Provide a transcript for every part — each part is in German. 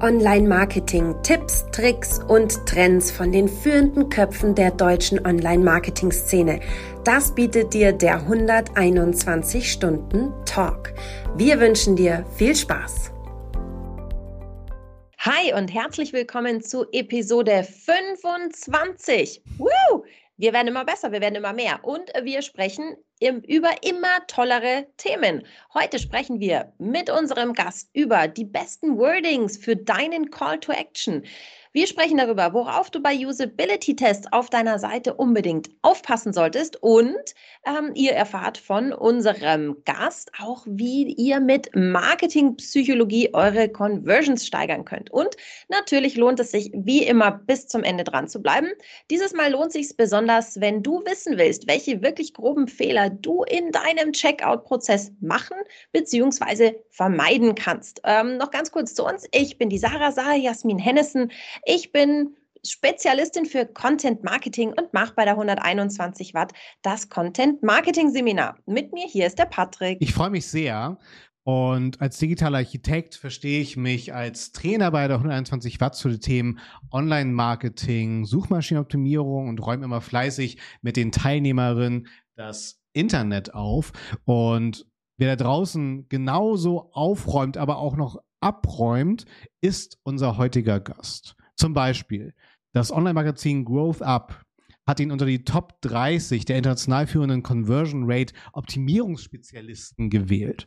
Online-Marketing, Tipps, Tricks und Trends von den führenden Köpfen der deutschen Online-Marketing-Szene. Das bietet dir der 121 Stunden Talk. Wir wünschen dir viel Spaß. Hi und herzlich willkommen zu Episode 25. Woo! Wir werden immer besser, wir werden immer mehr und wir sprechen im, über immer tollere Themen. Heute sprechen wir mit unserem Gast über die besten Wordings für deinen Call to Action. Wir sprechen darüber, worauf du bei Usability-Tests auf deiner Seite unbedingt aufpassen solltest und ähm, ihr erfahrt von unserem Gast auch, wie ihr mit Marketingpsychologie eure Conversions steigern könnt. Und natürlich lohnt es sich, wie immer, bis zum Ende dran zu bleiben. Dieses Mal lohnt sich besonders, wenn du wissen willst, welche wirklich groben Fehler du in deinem Checkout-Prozess machen bzw. vermeiden kannst. Ähm, noch ganz kurz zu uns. Ich bin die Sarah, Sarah Jasmin Hennessen. Ich bin Spezialistin für Content Marketing und mache bei der 121 Watt das Content Marketing Seminar. Mit mir hier ist der Patrick. Ich freue mich sehr. Und als digitaler Architekt verstehe ich mich als Trainer bei der 121 Watt zu den Themen Online-Marketing, Suchmaschinenoptimierung und räume immer fleißig mit den Teilnehmerinnen das Internet auf. Und wer da draußen genauso aufräumt, aber auch noch abräumt, ist unser heutiger Gast. Zum Beispiel das Online-Magazin Growth Up hat ihn unter die Top 30 der international führenden Conversion Rate Optimierungsspezialisten gewählt.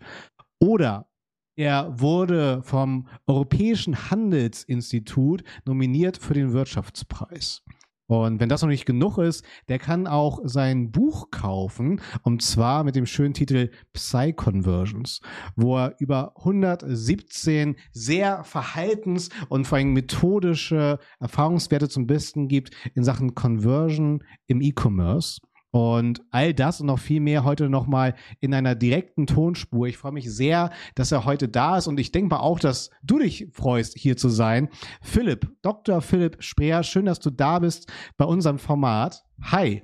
Oder er wurde vom Europäischen Handelsinstitut nominiert für den Wirtschaftspreis. Und wenn das noch nicht genug ist, der kann auch sein Buch kaufen, und zwar mit dem schönen Titel Psy-Conversions, wo er über 117 sehr verhaltens- und vor allem methodische Erfahrungswerte zum Besten gibt in Sachen Conversion im E-Commerce. Und all das und noch viel mehr heute nochmal in einer direkten Tonspur. Ich freue mich sehr, dass er heute da ist und ich denke mal auch, dass du dich freust, hier zu sein. Philipp, Dr. Philipp Spreer, schön, dass du da bist bei unserem Format. Hi.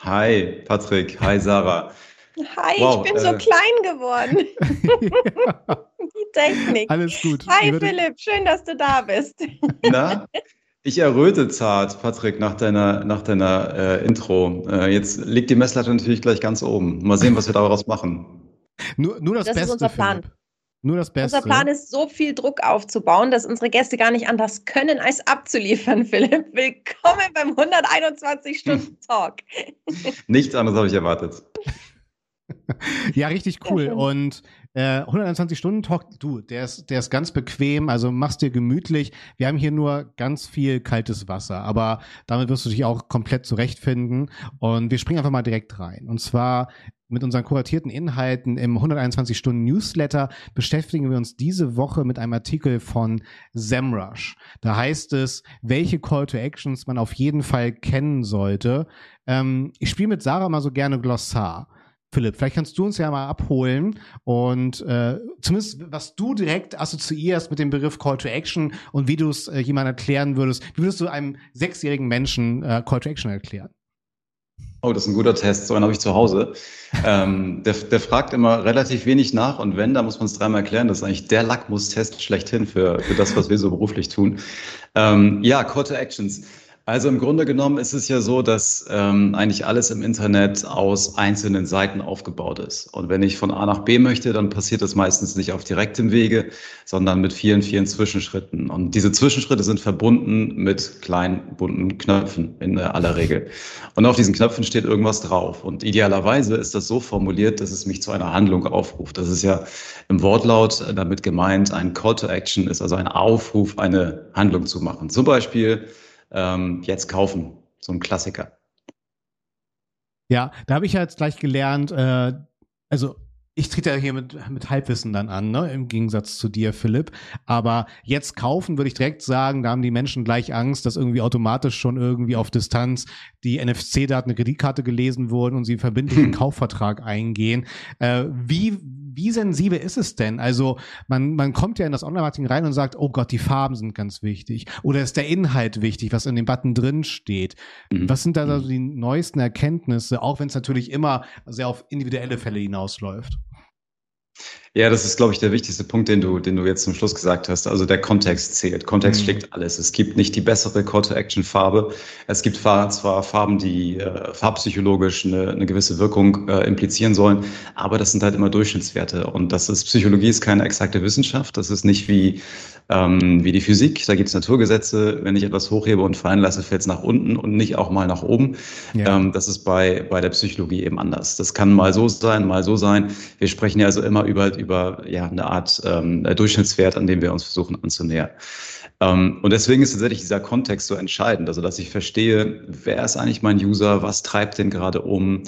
Hi, Patrick. Hi, Sarah. Hi, wow, ich bin äh, so klein geworden. Die Technik. Alles gut. Hi, Philipp, schön, dass du da bist. Na, ich erröte zart, Patrick, nach deiner, nach deiner äh, Intro. Äh, jetzt liegt die Messlatte natürlich gleich ganz oben. Mal sehen, was wir daraus machen. Nur, nur das, das Beste. ist unser Plan. Philipp. Nur das Beste. Unser Plan ist, so viel Druck aufzubauen, dass unsere Gäste gar nicht anders können, als abzuliefern, Philipp. Willkommen beim 121 Stunden Talk. Nichts anderes habe ich erwartet. ja, richtig cool. Und äh, 121 Stunden Talk, du, der ist, der ist ganz bequem, also machst dir gemütlich. Wir haben hier nur ganz viel kaltes Wasser, aber damit wirst du dich auch komplett zurechtfinden. Und wir springen einfach mal direkt rein. Und zwar mit unseren kuratierten Inhalten im 121 Stunden Newsletter beschäftigen wir uns diese Woche mit einem Artikel von SEMrush. Da heißt es, welche Call to Actions man auf jeden Fall kennen sollte. Ähm, ich spiele mit Sarah mal so gerne Glossar. Philipp, vielleicht kannst du uns ja mal abholen und äh, zumindest, was du direkt assoziierst mit dem Begriff Call to Action und wie du es äh, jemandem erklären würdest. Wie würdest du einem sechsjährigen Menschen äh, Call to Action erklären? Oh, das ist ein guter Test. So einen habe ich zu Hause. ähm, der, der fragt immer relativ wenig nach und wenn, da muss man es dreimal erklären. Das ist eigentlich der Lackmustest schlechthin für, für das, was wir so beruflich tun. Ähm, ja, Call to Actions. Also im Grunde genommen ist es ja so, dass ähm, eigentlich alles im Internet aus einzelnen Seiten aufgebaut ist. Und wenn ich von A nach B möchte, dann passiert das meistens nicht auf direktem Wege, sondern mit vielen, vielen Zwischenschritten. Und diese Zwischenschritte sind verbunden mit kleinen bunten Knöpfen in aller Regel. Und auf diesen Knöpfen steht irgendwas drauf. Und idealerweise ist das so formuliert, dass es mich zu einer Handlung aufruft. Das ist ja im Wortlaut damit gemeint, ein Call to Action ist also ein Aufruf, eine Handlung zu machen. Zum Beispiel ähm, jetzt kaufen. So ein Klassiker. Ja, da habe ich ja jetzt gleich gelernt, äh, also ich trete ja hier mit, mit Halbwissen dann an, ne? im Gegensatz zu dir, Philipp. Aber jetzt kaufen würde ich direkt sagen, da haben die Menschen gleich Angst, dass irgendwie automatisch schon irgendwie auf Distanz die NFC-Daten der Kreditkarte gelesen wurden und sie verbindlich einen Kaufvertrag eingehen. Äh, wie, wie sensibel ist es denn? Also man, man kommt ja in das Online-Marketing rein und sagt, oh Gott, die Farben sind ganz wichtig. Oder ist der Inhalt wichtig, was in dem Button drin steht? Mhm. Was sind da also die neuesten Erkenntnisse, auch wenn es natürlich immer sehr auf individuelle Fälle hinausläuft? Ja, das ist, glaube ich, der wichtigste Punkt, den du, den du jetzt zum Schluss gesagt hast. Also der Kontext zählt. Kontext mhm. schlägt alles. Es gibt nicht die bessere Call-to-Action-Farbe. Es gibt zwar Farben, die äh, farbpsychologisch eine, eine gewisse Wirkung äh, implizieren sollen, aber das sind halt immer Durchschnittswerte. Und das ist, Psychologie ist keine exakte Wissenschaft. Das ist nicht wie, ähm, wie die Physik. Da gibt es Naturgesetze. Wenn ich etwas hochhebe und fallen lasse, fällt es nach unten und nicht auch mal nach oben. Ja. Ähm, das ist bei, bei der Psychologie eben anders. Das kann mal so sein, mal so sein. Wir sprechen ja also immer über über ja, eine Art ähm, Durchschnittswert, an dem wir uns versuchen anzunähern. Ähm, und deswegen ist tatsächlich dieser Kontext so entscheidend, also dass ich verstehe, wer ist eigentlich mein User, was treibt den gerade um,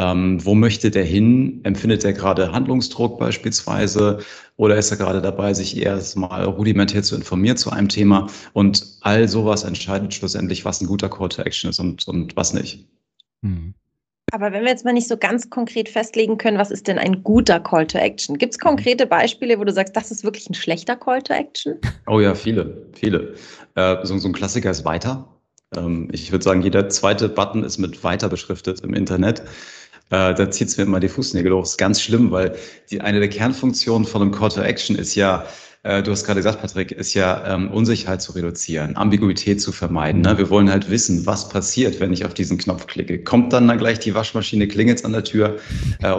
ähm, wo möchte der hin, empfindet er gerade Handlungsdruck beispielsweise oder ist er gerade dabei, sich erst mal rudimentär zu informieren zu einem Thema und all sowas entscheidet schlussendlich, was ein guter Call to Action ist und, und was nicht. Hm. Aber wenn wir jetzt mal nicht so ganz konkret festlegen können, was ist denn ein guter Call to Action? Gibt es mhm. konkrete Beispiele, wo du sagst, das ist wirklich ein schlechter Call to Action? Oh ja, viele, viele. Äh, so, so, ein Klassiker ist weiter. Ähm, ich würde sagen, jeder zweite Button ist mit weiter beschriftet im Internet. Äh, da zieht es mir immer die Fußnägel hoch. Das ist ganz schlimm, weil die, eine der Kernfunktionen von einem Call to Action ist ja, äh, du hast gerade gesagt, Patrick, ist ja ähm, Unsicherheit zu reduzieren, Ambiguität zu vermeiden. Ne? Wir wollen halt wissen, was passiert, wenn ich auf diesen Knopf klicke. Kommt dann dann gleich die Waschmaschine, klingelt an der Tür äh,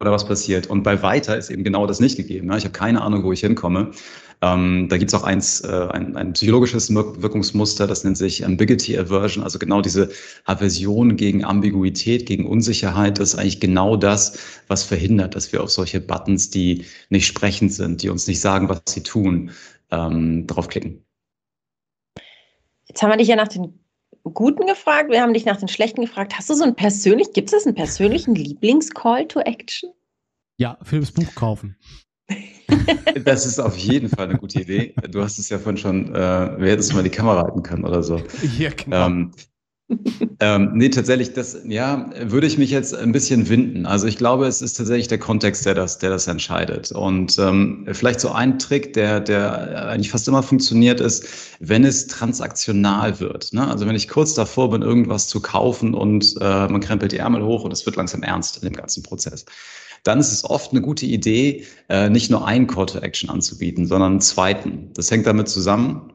oder was passiert? Und bei Weiter ist eben genau das nicht gegeben. Ne? Ich habe keine Ahnung, wo ich hinkomme. Ähm, da gibt es auch eins, äh, ein, ein psychologisches Wirkungsmuster, das nennt sich Ambiguity Aversion, also genau diese Aversion gegen Ambiguität, gegen Unsicherheit, das ist eigentlich genau das, was verhindert, dass wir auf solche Buttons, die nicht sprechend sind, die uns nicht sagen, was sie tun, ähm, draufklicken. Jetzt haben wir dich ja nach den Guten gefragt, wir haben dich nach den Schlechten gefragt. Hast du so einen persönlichen, gibt es einen persönlichen Lieblings-Call to Action? Ja, Philips Buch kaufen. Das ist auf jeden Fall eine gute Idee. Du hast es ja vorhin schon, äh, wir hätten es mal die Kamera halten können oder so. Ja, genau. Ähm, ähm, nee, tatsächlich, das, ja, würde ich mich jetzt ein bisschen winden. Also ich glaube, es ist tatsächlich der Kontext, der das, der das entscheidet. Und ähm, vielleicht so ein Trick, der, der eigentlich fast immer funktioniert, ist, wenn es transaktional wird. Ne? Also wenn ich kurz davor bin, irgendwas zu kaufen und äh, man krempelt die Ärmel hoch und es wird langsam ernst in dem ganzen Prozess dann ist es oft eine gute Idee, äh, nicht nur einen Call to Action anzubieten, sondern einen zweiten. Das hängt damit zusammen,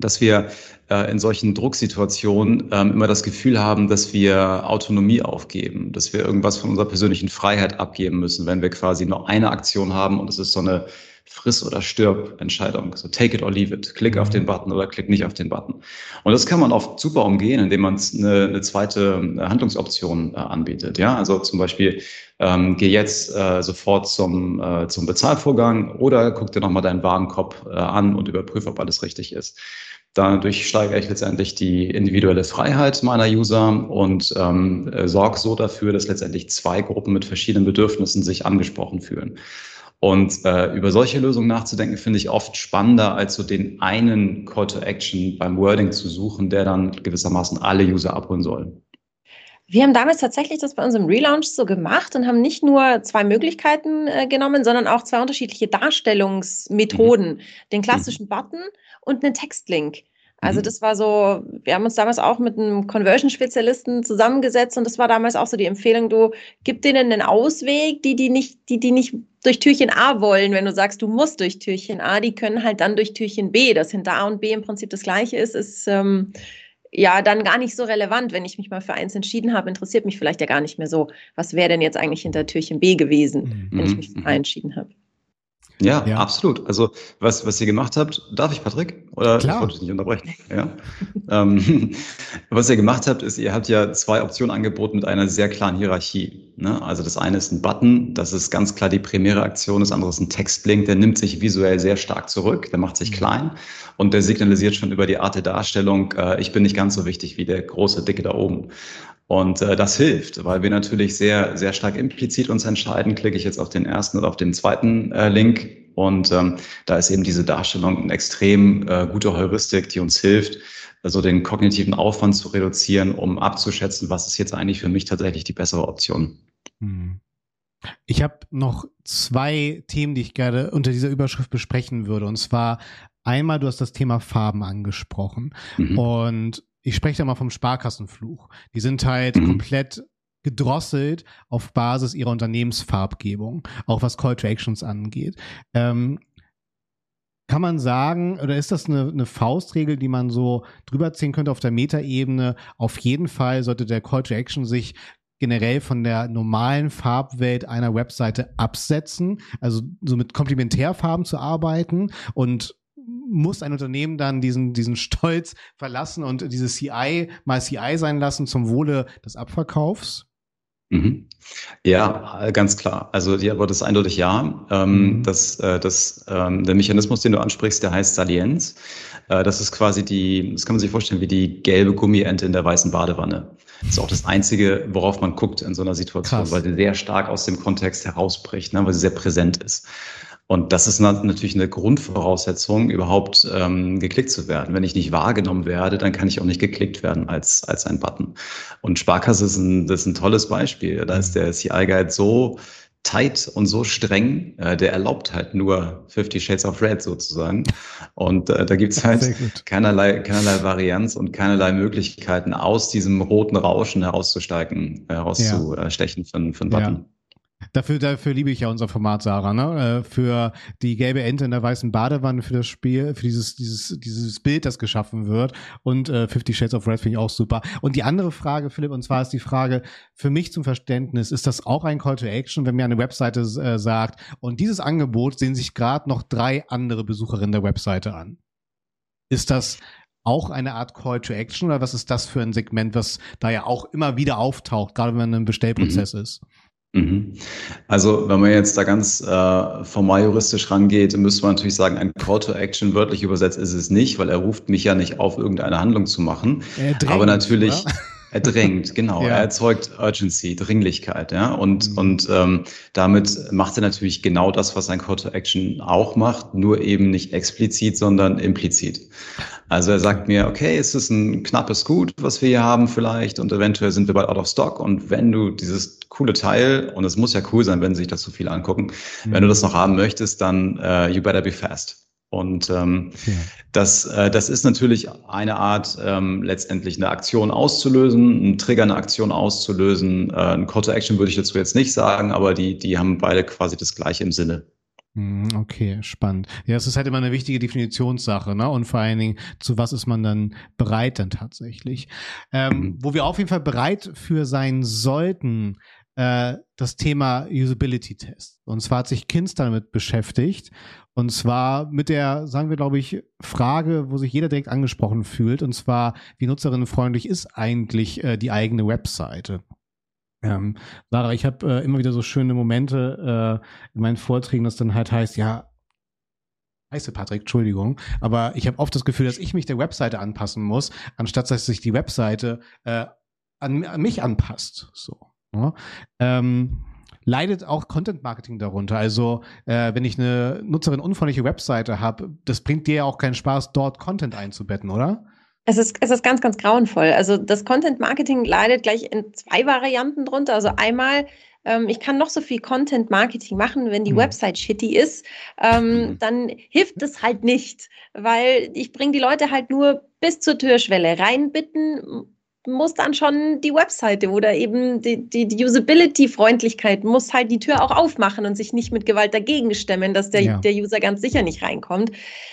dass wir äh, in solchen Drucksituationen ähm, immer das Gefühl haben, dass wir Autonomie aufgeben, dass wir irgendwas von unserer persönlichen Freiheit abgeben müssen, wenn wir quasi nur eine Aktion haben und es ist so eine Friss- oder Stirb-Entscheidung. So take it or leave it. Klick auf den Button oder klick nicht auf den Button. Und das kann man oft super umgehen, indem man eine, eine zweite äh, Handlungsoption äh, anbietet. Ja, also zum Beispiel ähm, geh jetzt äh, sofort zum, äh, zum Bezahlvorgang oder guck dir nochmal deinen Warenkorb äh, an und überprüfe, ob alles richtig ist. Dadurch steigere ich letztendlich die individuelle Freiheit meiner User und ähm, äh, sorge so dafür, dass letztendlich zwei Gruppen mit verschiedenen Bedürfnissen sich angesprochen fühlen. Und äh, über solche Lösungen nachzudenken, finde ich oft spannender, als so den einen Call to Action beim Wording zu suchen, der dann gewissermaßen alle User abholen soll. Wir haben damals tatsächlich das bei unserem Relaunch so gemacht und haben nicht nur zwei Möglichkeiten äh, genommen, sondern auch zwei unterschiedliche Darstellungsmethoden. Mhm. Den klassischen. Button und einen Textlink. Also mhm. das war so, wir haben uns damals auch mit einem Conversion-Spezialisten zusammengesetzt und das war damals auch so die Empfehlung, du gib denen einen Ausweg, die, die nicht, die, die nicht durch Türchen A wollen, wenn du sagst, du musst durch Türchen A, die können halt dann durch Türchen B. Das hinter A und B im Prinzip das gleiche ist, ist ähm, ja dann gar nicht so relevant. Wenn ich mich mal für eins entschieden habe, interessiert mich vielleicht ja gar nicht mehr so, was wäre denn jetzt eigentlich hinter Türchen B gewesen, mhm. wenn ich mich für A entschieden habe. Ja, ja, absolut. Also was, was ihr gemacht habt, darf ich, Patrick? Oder Klar. ich wollte dich nicht unterbrechen. Ja. ähm, was ihr gemacht habt, ist, ihr habt ja zwei Optionen angeboten mit einer sehr klaren Hierarchie. Ne? Also das eine ist ein Button, das ist ganz klar die primäre Aktion, das andere ist ein Textblink, der nimmt sich visuell sehr stark zurück, der macht sich mhm. klein und der signalisiert schon über die Art der Darstellung, äh, ich bin nicht ganz so wichtig wie der große Dicke da oben. Und äh, das hilft, weil wir natürlich sehr, sehr stark implizit uns entscheiden, klicke ich jetzt auf den ersten oder auf den zweiten äh, Link. Und ähm, da ist eben diese Darstellung eine extrem äh, gute Heuristik, die uns hilft, also den kognitiven Aufwand zu reduzieren, um abzuschätzen, was ist jetzt eigentlich für mich tatsächlich die bessere Option. Hm. Ich habe noch zwei Themen, die ich gerne unter dieser Überschrift besprechen würde. Und zwar einmal, du hast das Thema Farben angesprochen. Mhm. Und ich spreche da mal vom Sparkassenfluch. Die sind halt mhm. komplett gedrosselt auf Basis ihrer Unternehmensfarbgebung, auch was Call to Actions angeht. Ähm, kann man sagen, oder ist das eine, eine, Faustregel, die man so drüber ziehen könnte auf der Metaebene? Auf jeden Fall sollte der Call to Action sich generell von der normalen Farbwelt einer Webseite absetzen, also so mit Komplementärfarben zu arbeiten und muss ein Unternehmen dann diesen, diesen Stolz verlassen und dieses CI mal CI sein lassen zum Wohle des Abverkaufs? Mhm. Ja, ganz klar. Also die Antwort ist eindeutig ja. Ähm, mhm. das, äh, das, ähm, der Mechanismus, den du ansprichst, der heißt Salienz. Äh, das ist quasi die, das kann man sich vorstellen wie die gelbe Gummiente in der weißen Badewanne. Das ist auch das Einzige, worauf man guckt in so einer Situation, Krass. weil sie sehr stark aus dem Kontext herausbricht, ne, weil sie sehr präsent ist. Und das ist natürlich eine Grundvoraussetzung, überhaupt ähm, geklickt zu werden. Wenn ich nicht wahrgenommen werde, dann kann ich auch nicht geklickt werden als, als ein Button. Und Sparkasse ist ein, das ist ein tolles Beispiel. Da ist der CI-Guide so tight und so streng, äh, der erlaubt halt nur 50 Shades of Red sozusagen. Und äh, da gibt's halt keinerlei, keinerlei Varianz und keinerlei Möglichkeiten, aus diesem roten Rauschen herauszusteigen, herauszustechen ja. für, für einen Button. Ja. Dafür, dafür liebe ich ja unser Format, Sarah, ne? Äh, für die gelbe Ente in der weißen Badewanne, für das Spiel, für dieses, dieses, dieses Bild, das geschaffen wird. Und äh, Fifty Shades of Red finde ich auch super. Und die andere Frage, Philipp, und zwar ist die Frage, für mich zum Verständnis, ist das auch ein Call to Action, wenn mir eine Webseite äh, sagt, und dieses Angebot sehen sich gerade noch drei andere Besucherinnen der Webseite an? Ist das auch eine Art Call to Action oder was ist das für ein Segment, was da ja auch immer wieder auftaucht, gerade wenn man einem Bestellprozess mhm. ist? Mhm. Also, wenn man jetzt da ganz äh, formal juristisch rangeht, müsste man natürlich sagen, ein Call to Action wörtlich übersetzt ist es nicht, weil er ruft mich ja nicht auf, irgendeine Handlung zu machen. Drängt, Aber natürlich. Oder? Er drängt, genau. Ja. Er erzeugt Urgency, Dringlichkeit, ja. Und, mhm. und ähm, damit macht er natürlich genau das, was ein Call to Action auch macht, nur eben nicht explizit, sondern implizit. Also er sagt mir, okay, es ist ein knappes Gut, was wir hier haben vielleicht und eventuell sind wir bald out of stock und wenn du dieses coole Teil, und es muss ja cool sein, wenn sich das so viele angucken, mhm. wenn du das noch haben möchtest, dann uh, you better be fast. Und ähm, ja. das, äh, das ist natürlich eine Art, ähm, letztendlich eine Aktion auszulösen, ein Trigger, eine Aktion auszulösen. Äh, ein Call to Action würde ich dazu jetzt nicht sagen, aber die, die haben beide quasi das gleiche im Sinne. Hm, okay, spannend. Ja, es ist halt immer eine wichtige Definitionssache, ne? Und vor allen Dingen, zu was ist man dann bereit dann tatsächlich? Ähm, mhm. Wo wir auf jeden Fall bereit für sein sollten, äh, das Thema Usability-Test. Und zwar hat sich Kinz damit beschäftigt. Und zwar mit der, sagen wir, glaube ich, Frage, wo sich jeder direkt angesprochen fühlt. Und zwar, wie nutzerinnenfreundlich ist eigentlich äh, die eigene Webseite? Ähm, Sarah, ich habe äh, immer wieder so schöne Momente äh, in meinen Vorträgen, dass dann halt heißt, ja, Heiße Patrick, Entschuldigung, aber ich habe oft das Gefühl, dass ich mich der Webseite anpassen muss, anstatt dass sich die Webseite äh, an, an, mich anpasst. So. Ja? Ne? Ähm, leidet auch Content Marketing darunter. Also äh, wenn ich eine Nutzerin unfreundliche Webseite habe, das bringt dir ja auch keinen Spaß, dort Content einzubetten, oder? Es ist, es ist ganz, ganz grauenvoll. Also das Content Marketing leidet gleich in zwei Varianten drunter. Also einmal, ähm, ich kann noch so viel Content Marketing machen, wenn die mhm. Website shitty ist, ähm, mhm. dann hilft es halt nicht, weil ich bringe die Leute halt nur bis zur Türschwelle reinbitten muss dann schon die Webseite oder eben die, die, die Usability-Freundlichkeit muss halt die Tür auch aufmachen und sich nicht mit Gewalt dagegen stemmen, dass der, ja. der User ganz sicher nicht reinkommt.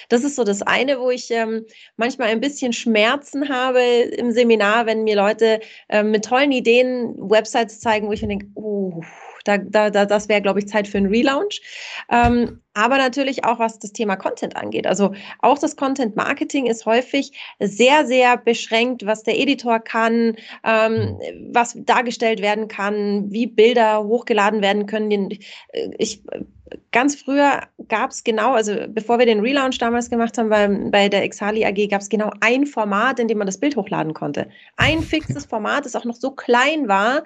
Das ist so das eine, wo ich ähm, manchmal ein bisschen Schmerzen habe im Seminar, wenn mir Leute ähm, mit tollen Ideen Websites zeigen, wo ich mir denke, oh, da, da, da, das wäre, glaube ich, Zeit für einen Relaunch. Ähm, aber natürlich auch, was das Thema Content angeht. Also auch das Content Marketing ist häufig sehr, sehr beschränkt, was der Editor kann, ähm, was dargestellt werden kann, wie Bilder hochgeladen werden können. Ich, ganz früher gab es genau, also bevor wir den Relaunch damals gemacht haben, bei, bei der Exali AG gab es genau ein Format, in dem man das Bild hochladen konnte. Ein fixes Format, das auch noch so klein war,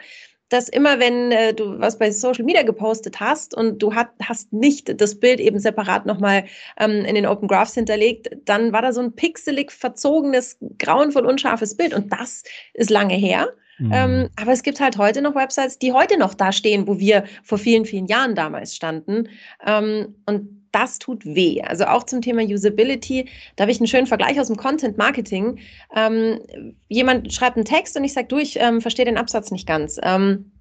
dass immer, wenn äh, du was bei Social Media gepostet hast und du hat, hast nicht das Bild eben separat nochmal ähm, in den Open Graphs hinterlegt, dann war da so ein pixelig verzogenes, grauenvoll unscharfes Bild und das ist lange her. Mhm. Ähm, aber es gibt halt heute noch Websites, die heute noch da stehen, wo wir vor vielen, vielen Jahren damals standen. Ähm, und das tut weh. Also auch zum Thema Usability, da habe ich einen schönen Vergleich aus dem Content Marketing. Ähm, jemand schreibt einen Text und ich sage, du, ich ähm, verstehe den Absatz nicht ganz. Ähm,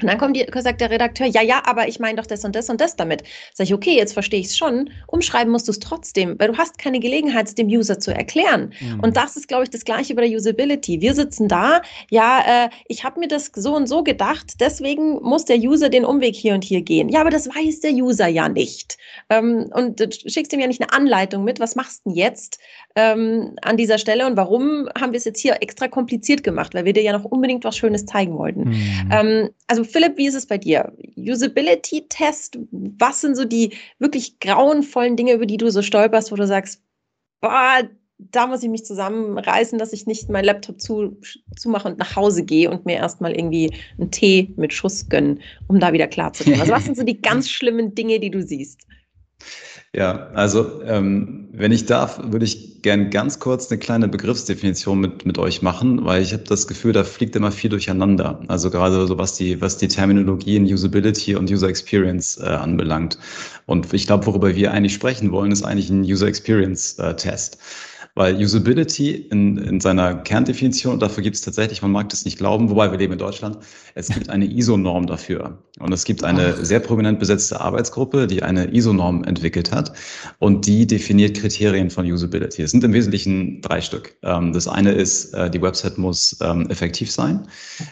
und dann kommt die, sagt der Redakteur, ja, ja, aber ich meine doch das und das und das damit. Sag ich, okay, jetzt verstehe ich es schon. Umschreiben musst du es trotzdem, weil du hast keine Gelegenheit, es dem User zu erklären. Mhm. Und das ist, glaube ich, das Gleiche bei der Usability. Wir sitzen da, ja, äh, ich habe mir das so und so gedacht, deswegen muss der User den Umweg hier und hier gehen. Ja, aber das weiß der User ja nicht. Ähm, und du schickst ihm ja nicht eine Anleitung mit, was machst du denn jetzt ähm, an dieser Stelle und warum haben wir es jetzt hier extra kompliziert gemacht, weil wir dir ja noch unbedingt was Schönes zeigen wollten. Mhm. Ähm, also Philipp, wie ist es bei dir? Usability-Test, was sind so die wirklich grauenvollen Dinge, über die du so stolperst, wo du sagst, boah, da muss ich mich zusammenreißen, dass ich nicht meinen Laptop zu, zumache und nach Hause gehe und mir erstmal irgendwie einen Tee mit Schuss gönnen, um da wieder klar zu kommen. Also was sind so die ganz schlimmen Dinge, die du siehst? Ja, also ähm, wenn ich darf, würde ich gern ganz kurz eine kleine Begriffsdefinition mit, mit euch machen, weil ich habe das Gefühl, da fliegt immer viel durcheinander. Also gerade so was die, was die Terminologie in Usability und User Experience äh, anbelangt. Und ich glaube, worüber wir eigentlich sprechen wollen, ist eigentlich ein User Experience äh, Test. Weil Usability in, in seiner Kerndefinition, und dafür gibt es tatsächlich, man mag das nicht glauben, wobei wir leben in Deutschland, es gibt eine ISO-Norm dafür. Und es gibt eine sehr prominent besetzte Arbeitsgruppe, die eine ISO-Norm entwickelt hat und die definiert Kriterien von Usability. Es sind im Wesentlichen drei Stück. Ähm, das eine ist, äh, die Website muss ähm, effektiv sein.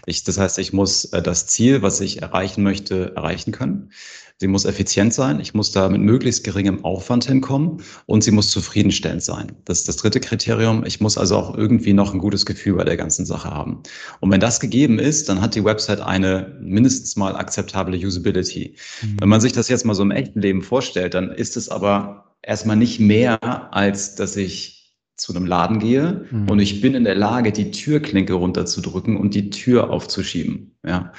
Ich, das heißt, ich muss äh, das Ziel, was ich erreichen möchte, erreichen können. Sie muss effizient sein. Ich muss da mit möglichst geringem Aufwand hinkommen und sie muss zufriedenstellend sein. Das ist das dritte Kriterium. Ich muss also auch irgendwie noch ein gutes Gefühl bei der ganzen Sache haben. Und wenn das gegeben ist, dann hat die Website eine mindestens mal akzeptable Usability. Mhm. Wenn man sich das jetzt mal so im echten Leben vorstellt, dann ist es aber erstmal nicht mehr, als dass ich zu einem Laden gehe mhm. und ich bin in der Lage, die Türklinke runterzudrücken und die Tür aufzuschieben. Ja.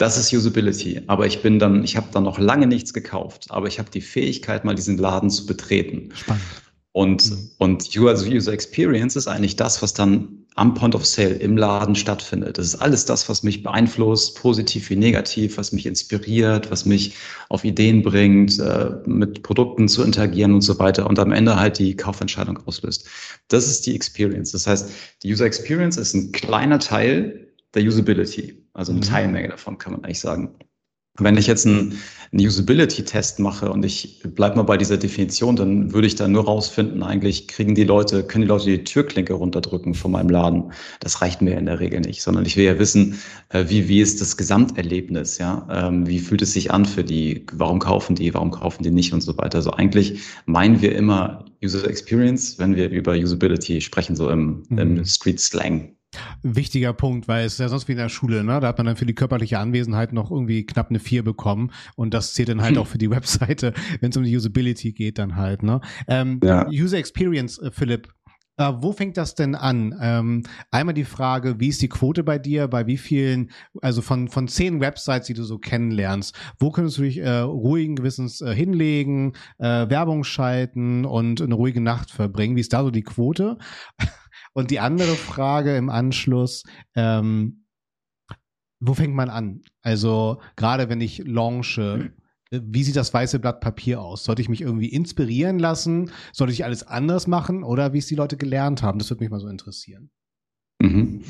Das ist Usability. Aber ich bin dann, ich habe dann noch lange nichts gekauft, aber ich habe die Fähigkeit, mal diesen Laden zu betreten. Spannend. Und, mhm. und User Experience ist eigentlich das, was dann am Point of Sale im Laden stattfindet. Das ist alles das, was mich beeinflusst, positiv wie negativ, was mich inspiriert, was mich auf Ideen bringt, äh, mit Produkten zu interagieren und so weiter und am Ende halt die Kaufentscheidung auslöst. Das ist die Experience. Das heißt, die User Experience ist ein kleiner Teil der Usability. Also eine mhm. Teilmenge davon kann man eigentlich sagen. Wenn ich jetzt einen, einen Usability-Test mache und ich bleibe mal bei dieser Definition, dann würde ich da nur rausfinden, eigentlich kriegen die Leute, können die Leute die Türklinke runterdrücken von meinem Laden. Das reicht mir in der Regel nicht, sondern ich will ja wissen, äh, wie, wie ist das Gesamterlebnis, ja? Ähm, wie fühlt es sich an für die? Warum kaufen die? Warum kaufen die nicht und so weiter? Also eigentlich meinen wir immer User Experience, wenn wir über Usability sprechen, so im, mhm. im Street Slang. Wichtiger Punkt, weil es ist ja sonst wie in der Schule, ne? Da hat man dann für die körperliche Anwesenheit noch irgendwie knapp eine 4 bekommen und das zählt dann halt hm. auch für die Webseite, wenn es um die Usability geht, dann halt, ne? Ähm, ja. User Experience, äh, Philipp, äh, wo fängt das denn an? Ähm, einmal die Frage, wie ist die Quote bei dir? Bei wie vielen, also von, von zehn Websites, die du so kennenlernst, wo könntest du dich äh, ruhigen Gewissens äh, hinlegen, äh, Werbung schalten und eine ruhige Nacht verbringen? Wie ist da so die Quote? Und die andere Frage im Anschluss, ähm, wo fängt man an? Also gerade wenn ich launche, wie sieht das weiße Blatt Papier aus? Sollte ich mich irgendwie inspirieren lassen? Sollte ich alles anders machen? Oder wie es die Leute gelernt haben? Das würde mich mal so interessieren. Mhm.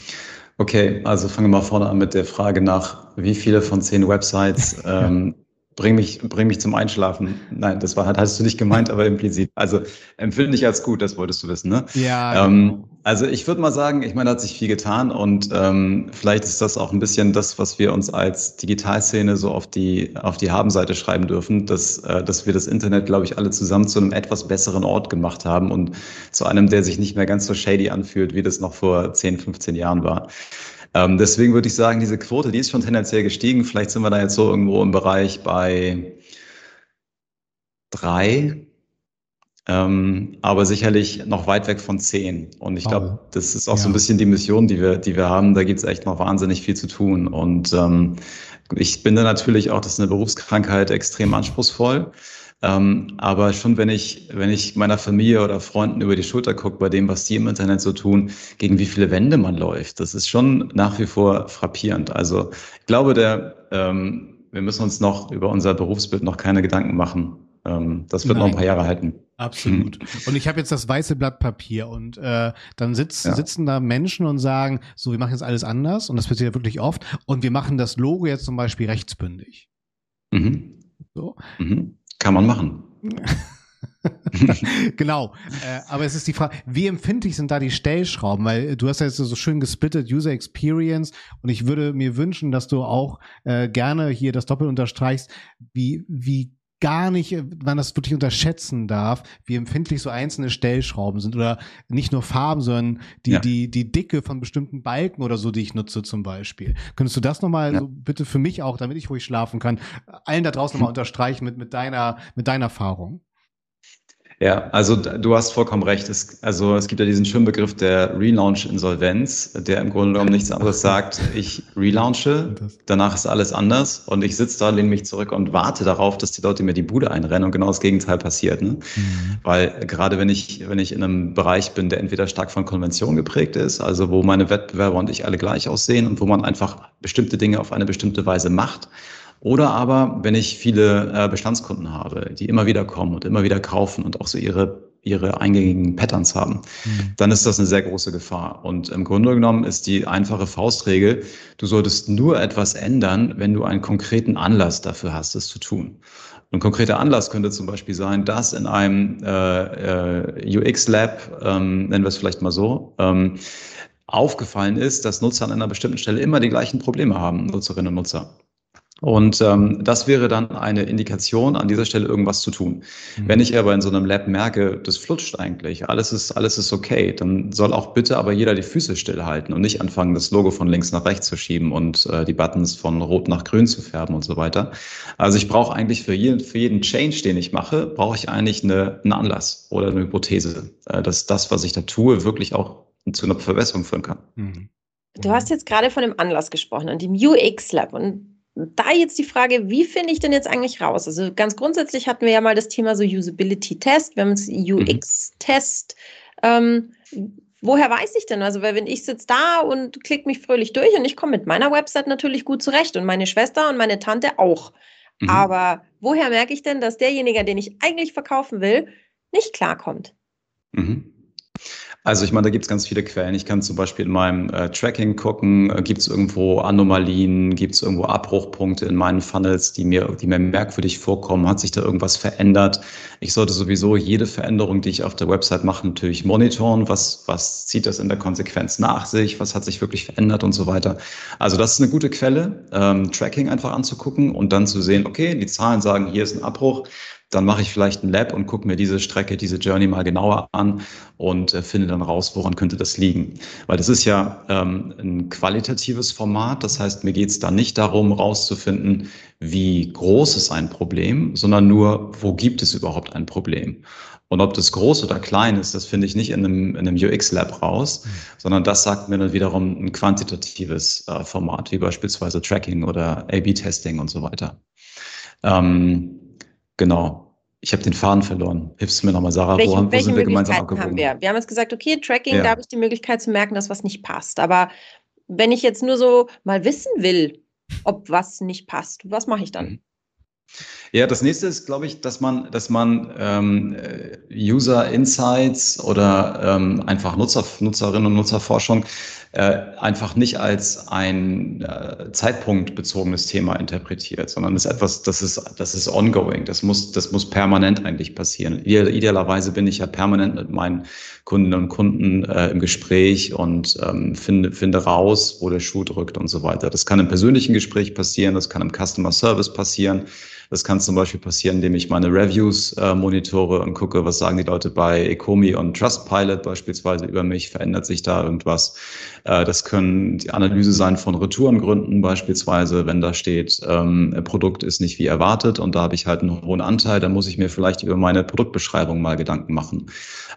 Okay, also fangen wir mal vorne an mit der Frage nach, wie viele von zehn Websites ähm, bring mich, bring mich zum Einschlafen. Nein, das war, hast du nicht gemeint, aber implizit. Also empfinde ich als gut, das wolltest du wissen, ne? Ja. Ähm, genau. also ich würde mal sagen, ich meine, da hat sich viel getan und ähm, vielleicht ist das auch ein bisschen das, was wir uns als Digitalszene so auf die, auf die Habenseite schreiben dürfen, dass, äh, dass wir das Internet, glaube ich, alle zusammen zu einem etwas besseren Ort gemacht haben und zu einem, der sich nicht mehr ganz so shady anfühlt, wie das noch vor 10, 15 Jahren war. Ähm, deswegen würde ich sagen, diese Quote, die ist schon tendenziell gestiegen. Vielleicht sind wir da jetzt so irgendwo im Bereich bei drei, ähm, aber sicherlich noch weit weg von zehn. Und ich glaube, das ist auch ja. so ein bisschen die Mission, die wir, die wir haben. Da gibt es echt noch wahnsinnig viel zu tun. Und ähm, ich bin da natürlich auch, das ist eine Berufskrankheit, extrem anspruchsvoll. Ähm, aber schon wenn ich, wenn ich meiner Familie oder Freunden über die Schulter gucke, bei dem, was die im Internet so tun, gegen wie viele Wände man läuft, das ist schon nach wie vor frappierend. Also ich glaube, der, ähm, wir müssen uns noch über unser Berufsbild noch keine Gedanken machen. Ähm, das wird Nein. noch ein paar Jahre halten. Absolut. Und ich habe jetzt das weiße Blatt Papier und äh, dann sitz, ja. sitzen da Menschen und sagen, so, wir machen jetzt alles anders und das passiert ja wirklich oft und wir machen das Logo jetzt zum Beispiel rechtsbündig. Mhm. So. Mhm. Kann man machen. genau. Äh, aber es ist die Frage, wie empfindlich sind da die Stellschrauben? Weil du hast ja jetzt so schön gesplittet User Experience und ich würde mir wünschen, dass du auch äh, gerne hier das Doppel unterstreichst, wie, wie gar nicht, man das wirklich unterschätzen darf, wie empfindlich so einzelne Stellschrauben sind oder nicht nur Farben, sondern die, ja. die, die Dicke von bestimmten Balken oder so, die ich nutze zum Beispiel. Könntest du das nochmal ja. so bitte für mich auch, damit ich ruhig schlafen kann, allen da draußen nochmal unterstreichen mit, mit deiner, mit deiner Erfahrung? Ja, also du hast vollkommen recht. Es, also es gibt ja diesen schönen Begriff der Relaunch-Insolvenz, der im Grunde genommen nichts anderes sagt. Ich relaunche, danach ist alles anders und ich sitze da, lehne mich zurück und warte darauf, dass die Leute mir die Bude einrennen und genau das Gegenteil passiert. Ne? Mhm. Weil gerade wenn ich, wenn ich in einem Bereich bin, der entweder stark von Konvention geprägt ist, also wo meine Wettbewerber und ich alle gleich aussehen und wo man einfach bestimmte Dinge auf eine bestimmte Weise macht, oder aber, wenn ich viele äh, Bestandskunden habe, die immer wieder kommen und immer wieder kaufen und auch so ihre ihre eingängigen Patterns haben, mhm. dann ist das eine sehr große Gefahr. Und im Grunde genommen ist die einfache Faustregel, du solltest nur etwas ändern, wenn du einen konkreten Anlass dafür hast, es zu tun. Ein konkreter Anlass könnte zum Beispiel sein, dass in einem äh, äh, UX-Lab, ähm, nennen wir es vielleicht mal so, ähm, aufgefallen ist, dass Nutzer an einer bestimmten Stelle immer die gleichen Probleme haben, Nutzerinnen und Nutzer. Und ähm, das wäre dann eine Indikation, an dieser Stelle irgendwas zu tun. Mhm. Wenn ich aber in so einem Lab merke, das flutscht eigentlich, alles ist, alles ist okay, dann soll auch bitte aber jeder die Füße stillhalten und nicht anfangen, das Logo von links nach rechts zu schieben und äh, die Buttons von rot nach grün zu färben und so weiter. Also ich brauche eigentlich für jeden, für jeden Change, den ich mache, brauche ich eigentlich eine, einen Anlass oder eine Hypothese, äh, dass das, was ich da tue, wirklich auch zu einer Verbesserung führen kann. Mhm. Du hast jetzt gerade von dem Anlass gesprochen und dem UX Lab und da jetzt die Frage, wie finde ich denn jetzt eigentlich raus? Also ganz grundsätzlich hatten wir ja mal das Thema so Usability-Test, wir haben es UX-Test. Ähm, woher weiß ich denn? Also, weil wenn ich sitze da und klicke mich fröhlich durch und ich komme mit meiner Website natürlich gut zurecht und meine Schwester und meine Tante auch. Mhm. Aber woher merke ich denn, dass derjenige, den ich eigentlich verkaufen will, nicht klarkommt? Mhm. Also ich meine, da gibt es ganz viele Quellen. Ich kann zum Beispiel in meinem äh, Tracking gucken, äh, gibt es irgendwo Anomalien, gibt es irgendwo Abbruchpunkte in meinen Funnels, die mir, die mir merkwürdig vorkommen, hat sich da irgendwas verändert. Ich sollte sowieso jede Veränderung, die ich auf der Website mache, natürlich monitoren. Was, was zieht das in der Konsequenz nach sich? Was hat sich wirklich verändert und so weiter. Also das ist eine gute Quelle, ähm, Tracking einfach anzugucken und dann zu sehen, okay, die Zahlen sagen, hier ist ein Abbruch dann mache ich vielleicht ein Lab und gucke mir diese Strecke, diese Journey mal genauer an und äh, finde dann raus, woran könnte das liegen. Weil das ist ja ähm, ein qualitatives Format. Das heißt, mir geht es da nicht darum, rauszufinden, wie groß ist ein Problem, sondern nur, wo gibt es überhaupt ein Problem. Und ob das groß oder klein ist, das finde ich nicht in einem, in einem UX-Lab raus, mhm. sondern das sagt mir dann wiederum ein quantitatives äh, Format, wie beispielsweise Tracking oder A-B-Testing und so weiter. Ähm, Genau. Ich habe den Faden verloren. Hilfst du mir nochmal, Sarah? Welche, wo, haben, wo sind wir gemeinsam abgewogen? Haben wir? wir haben jetzt gesagt, okay, Tracking, ja. da habe ich die Möglichkeit zu merken, dass was nicht passt. Aber wenn ich jetzt nur so mal wissen will, ob was nicht passt, was mache ich dann? Mhm. Ja, das nächste ist, glaube ich, dass man, dass man ähm, User Insights oder ähm, einfach Nutzer, Nutzerinnen und Nutzerforschung äh, einfach nicht als ein äh, zeitpunktbezogenes Thema interpretiert, sondern ist etwas, das ist, das ist ongoing. Das muss, das muss permanent eigentlich passieren. Idealerweise bin ich ja permanent mit meinen Kundinnen und Kunden äh, im Gespräch und ähm, finde, finde raus, wo der Schuh drückt und so weiter. Das kann im persönlichen Gespräch passieren, das kann im Customer Service passieren. Das kann zum Beispiel passieren, indem ich meine Reviews äh, monitore und gucke, was sagen die Leute bei Ecomi und Trustpilot beispielsweise über mich, verändert sich da irgendwas. Äh, das können die Analyse sein von Retourengründen beispielsweise, wenn da steht, ähm, Produkt ist nicht wie erwartet und da habe ich halt einen hohen Anteil, dann muss ich mir vielleicht über meine Produktbeschreibung mal Gedanken machen.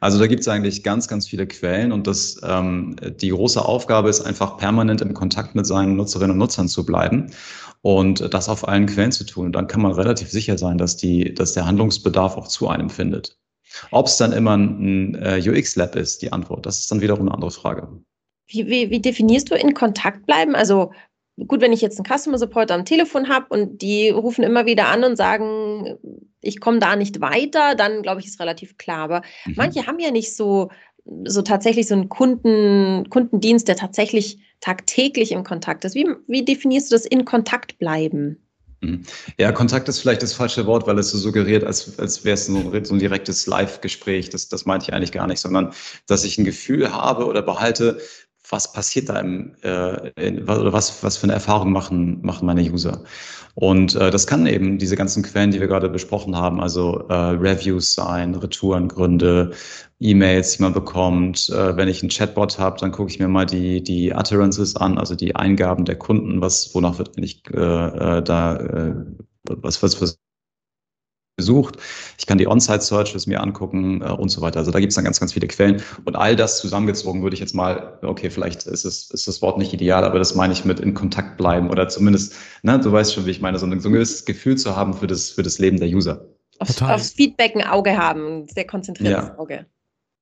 Also da gibt es eigentlich ganz, ganz viele Quellen und das, ähm, die große Aufgabe ist einfach permanent im Kontakt mit seinen Nutzerinnen und Nutzern zu bleiben und das auf allen Quellen zu tun. Und dann kann man relativ sicher sein, dass, die, dass der Handlungsbedarf auch zu einem findet. Ob es dann immer ein, äh, UX-Lab ist, die Antwort, das ist dann wiederum eine andere Frage. Wie, wie, wie definierst du in Kontakt bleiben? Also gut, wenn ich jetzt einen Customer Support am Telefon habe und die rufen immer wieder an und sagen, ich komme da nicht weiter, dann glaube ich, ist relativ klar. Aber mhm. manche haben ja nicht so, so tatsächlich so einen Kunden, Kundendienst, der tatsächlich tagtäglich im Kontakt ist. Wie, wie definierst du das in Kontakt bleiben? Mhm. Ja, Kontakt ist vielleicht das falsche Wort, weil es so suggeriert, als, als wäre es so, so ein direktes Live-Gespräch. Das, das meinte ich eigentlich gar nicht, sondern dass ich ein Gefühl habe oder behalte, was passiert da im, äh, in, was, was für eine Erfahrung machen, machen meine User. Und äh, das kann eben diese ganzen Quellen, die wir gerade besprochen haben, also äh, Reviews sein, Retourengründe, E-Mails, die man bekommt. Äh, wenn ich einen Chatbot habe, dann gucke ich mir mal die, die Utterances an, also die Eingaben der Kunden, was, wonach wird eigentlich äh, äh, da, äh, was, was, was besucht. Ich kann die On-Site-Searches mir angucken äh, und so weiter. Also da gibt es dann ganz, ganz viele Quellen. Und all das zusammengezogen würde ich jetzt mal, okay, vielleicht ist, es, ist das Wort nicht ideal, aber das meine ich mit in Kontakt bleiben oder zumindest, ne, du weißt schon, wie ich meine, so ein, so ein gewisses Gefühl zu haben für das, für das Leben der User. Aufs, aufs Feedback ein Auge haben, ein sehr konzentriertes ja. Auge.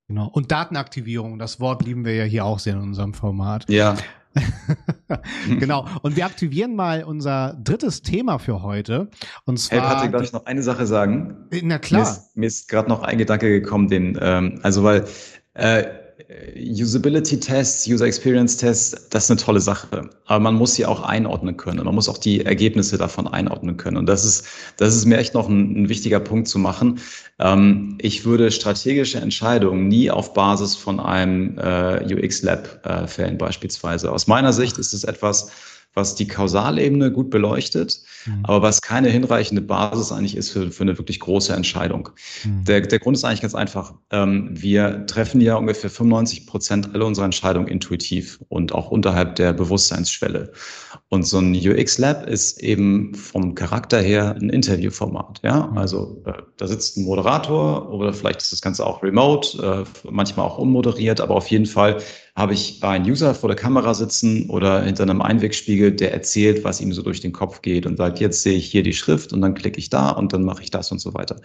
Genau. Und Datenaktivierung, das Wort lieben wir ja hier auch sehr in unserem Format. Ja. genau. Und wir aktivieren mal unser drittes Thema für heute. Und zwar. Hey Patrick, darf ich noch eine Sache sagen? Na klar. Mir ist, mir ist gerade noch ein Gedanke gekommen, den, ähm, also weil äh, Usability-Tests, User Experience-Tests, das ist eine tolle Sache. Aber man muss sie auch einordnen können. Man muss auch die Ergebnisse davon einordnen können. Und das ist, das ist mir echt noch ein, ein wichtiger Punkt zu machen. Ähm, ich würde strategische Entscheidungen nie auf Basis von einem äh, UX-Lab äh, fällen, beispielsweise. Aus meiner Sicht ist es etwas, was die Kausalebene gut beleuchtet, mhm. aber was keine hinreichende Basis eigentlich ist für, für eine wirklich große Entscheidung. Mhm. Der, der Grund ist eigentlich ganz einfach. Ähm, wir treffen ja ungefähr 95 Prozent aller unserer Entscheidungen intuitiv und auch unterhalb der Bewusstseinsschwelle. Und so ein UX-Lab ist eben vom Charakter her ein Interviewformat. Ja, mhm. also äh, da sitzt ein Moderator oder vielleicht ist das Ganze auch remote, äh, manchmal auch unmoderiert, aber auf jeden Fall habe ich einen User vor der Kamera sitzen oder hinter einem Einwegspiegel, der erzählt, was ihm so durch den Kopf geht und sagt, jetzt sehe ich hier die Schrift und dann klicke ich da und dann mache ich das und so weiter.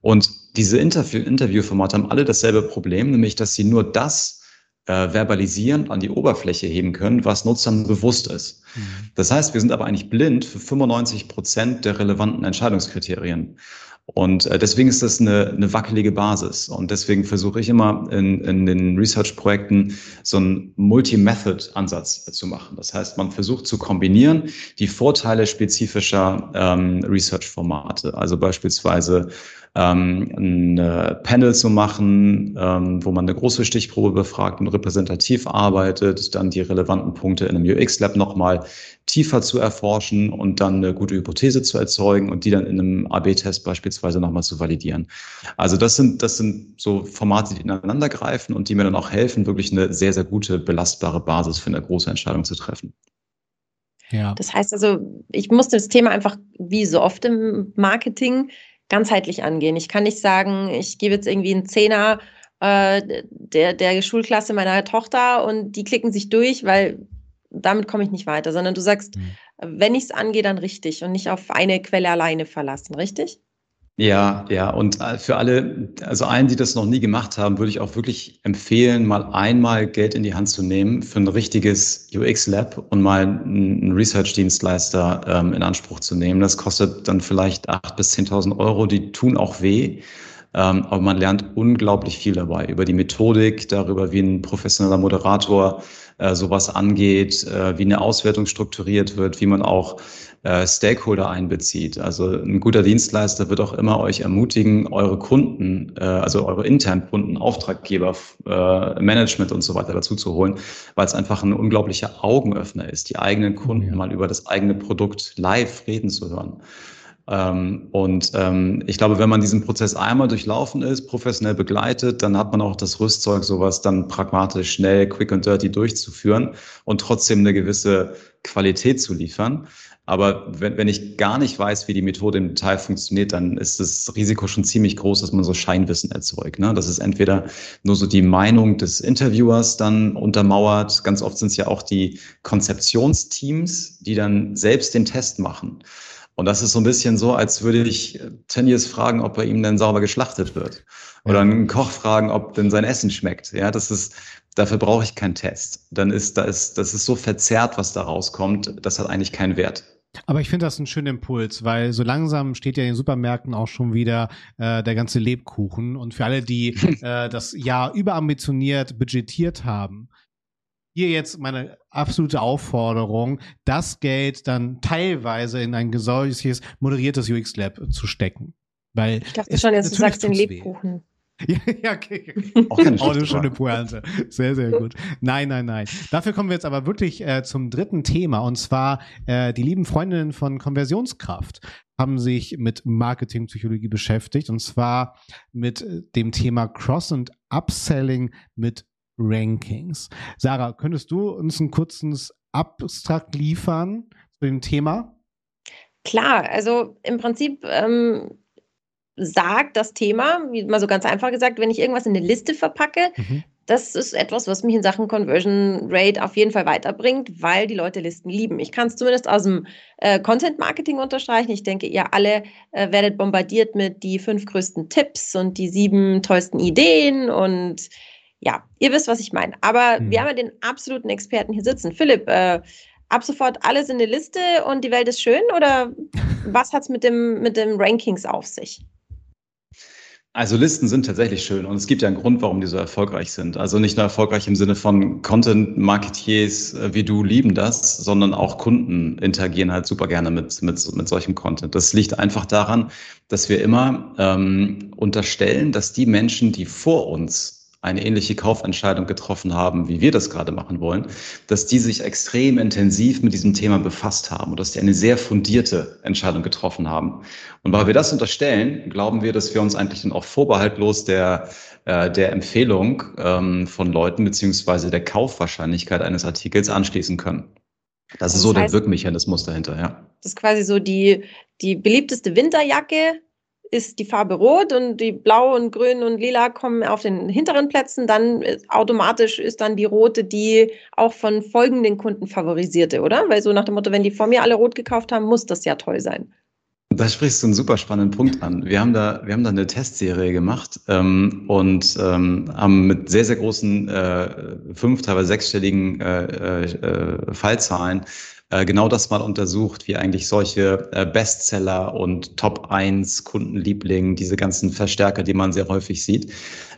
Und diese Interview Interviewformate haben alle dasselbe Problem, nämlich dass sie nur das äh, verbalisieren, an die Oberfläche heben können, was Nutzern bewusst ist. Mhm. Das heißt, wir sind aber eigentlich blind für 95 Prozent der relevanten Entscheidungskriterien. Und äh, deswegen ist das eine, eine wackelige Basis. Und deswegen versuche ich immer in, in den Research-Projekten so einen Multi-Method-Ansatz zu machen. Das heißt, man versucht zu kombinieren die Vorteile spezifischer ähm, Research-Formate. Also beispielsweise ähm, ein äh, Panel zu machen, ähm, wo man eine große Stichprobe befragt und repräsentativ arbeitet, dann die relevanten Punkte in einem UX-Lab nochmal tiefer zu erforschen und dann eine gute Hypothese zu erzeugen und die dann in einem AB-Test beispielsweise nochmal zu validieren. Also das sind, das sind so Formate, die ineinander greifen und die mir dann auch helfen, wirklich eine sehr, sehr gute, belastbare Basis für eine große Entscheidung zu treffen. Ja. Das heißt also, ich musste das Thema einfach, wie so oft im Marketing, ganzheitlich angehen. Ich kann nicht sagen, ich gebe jetzt irgendwie einen Zehner äh, der, der Schulklasse meiner Tochter und die klicken sich durch, weil damit komme ich nicht weiter, sondern du sagst, mhm. wenn ich es angehe, dann richtig und nicht auf eine Quelle alleine verlassen, richtig? Ja, ja. Und äh, für alle, also allen, die das noch nie gemacht haben, würde ich auch wirklich empfehlen, mal einmal Geld in die Hand zu nehmen für ein richtiges UX-Lab und mal einen Research-Dienstleister ähm, in Anspruch zu nehmen. Das kostet dann vielleicht acht bis 10.000 Euro. Die tun auch weh. Ähm, aber man lernt unglaublich viel dabei über die Methodik, darüber, wie ein professioneller Moderator äh, sowas angeht, äh, wie eine Auswertung strukturiert wird, wie man auch äh, Stakeholder einbezieht. Also ein guter Dienstleister wird auch immer euch ermutigen, eure Kunden, äh, also eure internen Kunden, Auftraggeber, äh, Management und so weiter dazu zu holen, weil es einfach ein unglaublicher Augenöffner ist, die eigenen Kunden ja. mal über das eigene Produkt live reden zu hören. Ähm, und ähm, ich glaube, wenn man diesen Prozess einmal durchlaufen ist, professionell begleitet, dann hat man auch das Rüstzeug, sowas dann pragmatisch, schnell, quick and dirty durchzuführen und trotzdem eine gewisse Qualität zu liefern. Aber wenn, wenn ich gar nicht weiß, wie die Methode im Detail funktioniert, dann ist das Risiko schon ziemlich groß, dass man so Scheinwissen erzeugt. Ne? Das ist entweder nur so die Meinung des Interviewers dann untermauert. Ganz oft sind es ja auch die Konzeptionsteams, die dann selbst den Test machen. Und das ist so ein bisschen so, als würde ich Tönnies fragen, ob bei ihm denn sauber geschlachtet wird. Oder einen Koch fragen, ob denn sein Essen schmeckt. Ja, das ist, dafür brauche ich keinen Test. Dann ist, da ist, das ist so verzerrt, was da rauskommt. Das hat eigentlich keinen Wert. Aber ich finde das einen schönen Impuls, weil so langsam steht ja in den Supermärkten auch schon wieder äh, der ganze Lebkuchen. Und für alle, die äh, das Jahr überambitioniert budgetiert haben, hier jetzt meine absolute Aufforderung, das Geld dann teilweise in ein solches moderiertes UX-Lab zu stecken. Weil ich dachte schon, jetzt du sagst den Lebkuchen. Weh. Ja, ja, okay. Auch, eine schöne Pointe. Sehr, sehr gut. Nein, nein, nein. Dafür kommen wir jetzt aber wirklich äh, zum dritten Thema. Und zwar äh, die lieben Freundinnen von Konversionskraft haben sich mit Marketingpsychologie beschäftigt. Und zwar mit äh, dem Thema Cross- und Upselling mit Rankings. Sarah, könntest du uns ein kurzes Abstrakt liefern zu dem Thema? Klar, also im Prinzip ähm, sagt das Thema, wie mal so ganz einfach gesagt, wenn ich irgendwas in eine Liste verpacke, mhm. das ist etwas, was mich in Sachen Conversion Rate auf jeden Fall weiterbringt, weil die Leute Listen lieben. Ich kann es zumindest aus dem äh, Content Marketing unterstreichen. Ich denke, ihr alle äh, werdet bombardiert mit die fünf größten Tipps und die sieben tollsten Ideen und ja, ihr wisst, was ich meine. Aber mhm. wir haben ja den absoluten Experten hier sitzen. Philipp, äh, ab sofort alles in eine Liste und die Welt ist schön oder was hat es mit dem, mit dem Rankings auf sich? Also Listen sind tatsächlich schön und es gibt ja einen Grund, warum die so erfolgreich sind. Also nicht nur erfolgreich im Sinne von Content-Marketiers äh, wie du lieben das, sondern auch Kunden interagieren halt super gerne mit, mit, mit solchem Content. Das liegt einfach daran, dass wir immer ähm, unterstellen, dass die Menschen, die vor uns eine ähnliche Kaufentscheidung getroffen haben, wie wir das gerade machen wollen, dass die sich extrem intensiv mit diesem Thema befasst haben und dass die eine sehr fundierte Entscheidung getroffen haben. Und weil wir das unterstellen, glauben wir, dass wir uns eigentlich dann auch vorbehaltlos der, äh, der Empfehlung ähm, von Leuten beziehungsweise der Kaufwahrscheinlichkeit eines Artikels anschließen können. Das, das ist so heißt, der Wirkmechanismus dahinter, ja. Das ist quasi so die, die beliebteste Winterjacke, ist die Farbe rot und die blau und grün und lila kommen auf den hinteren Plätzen, dann automatisch ist dann die rote die auch von folgenden Kunden favorisierte, oder? Weil so nach dem Motto, wenn die vor mir alle rot gekauft haben, muss das ja toll sein. Da sprichst du einen super spannenden Punkt an. Wir haben da, wir haben da eine Testserie gemacht ähm, und ähm, haben mit sehr, sehr großen äh, fünf, teilweise sechsstelligen äh, äh, Fallzahlen äh, genau das mal untersucht, wie eigentlich solche äh, Bestseller und Top 1 Kundenliebling, diese ganzen Verstärker, die man sehr häufig sieht,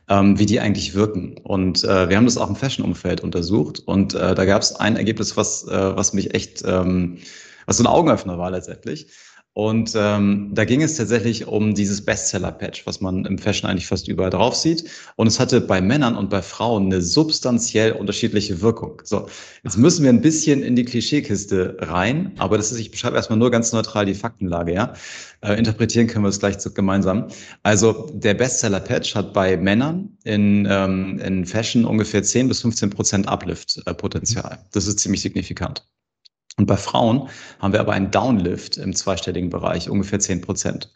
ähm, wie die eigentlich wirken. Und äh, wir haben das auch im Fashion-Umfeld untersucht und äh, da gab es ein Ergebnis, was, äh, was mich echt, ähm, was so ein Augenöffner war letztendlich. Und ähm, da ging es tatsächlich um dieses Bestseller-Patch, was man im Fashion eigentlich fast überall drauf sieht. Und es hatte bei Männern und bei Frauen eine substanziell unterschiedliche Wirkung. So, jetzt müssen wir ein bisschen in die Klischeekiste rein, aber das ist, ich beschreibe erstmal nur ganz neutral die Faktenlage, ja. Äh, interpretieren können wir es gleich gemeinsam. Also der Bestseller-Patch hat bei Männern in, ähm, in Fashion ungefähr 10 bis 15 Prozent Uplift-Potenzial. Das ist ziemlich signifikant. Und bei Frauen haben wir aber einen Downlift im zweistelligen Bereich, ungefähr 10 Prozent.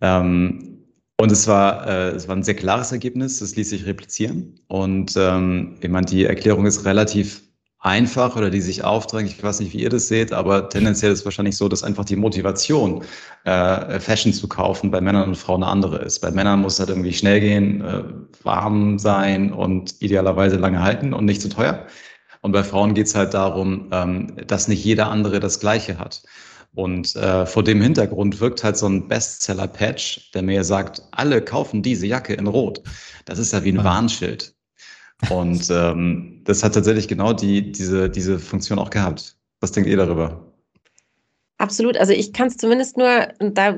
Ähm, und es war, äh, es war ein sehr klares Ergebnis, das ließ sich replizieren. Und ähm, ich meine, die Erklärung ist relativ einfach oder die sich aufdrängt. Ich weiß nicht, wie ihr das seht, aber tendenziell ist es wahrscheinlich so, dass einfach die Motivation, äh, Fashion zu kaufen, bei Männern und Frauen eine andere ist. Bei Männern muss es halt irgendwie schnell gehen, äh, warm sein und idealerweise lange halten und nicht zu teuer. Und bei Frauen geht es halt darum, ähm, dass nicht jeder andere das Gleiche hat. Und äh, vor dem Hintergrund wirkt halt so ein Bestseller-Patch, der mir sagt, alle kaufen diese Jacke in Rot. Das ist ja wie ein Warnschild. Und ähm, das hat tatsächlich genau die, diese, diese Funktion auch gehabt. Was denkt ihr darüber? Absolut. Also ich kann es zumindest nur, da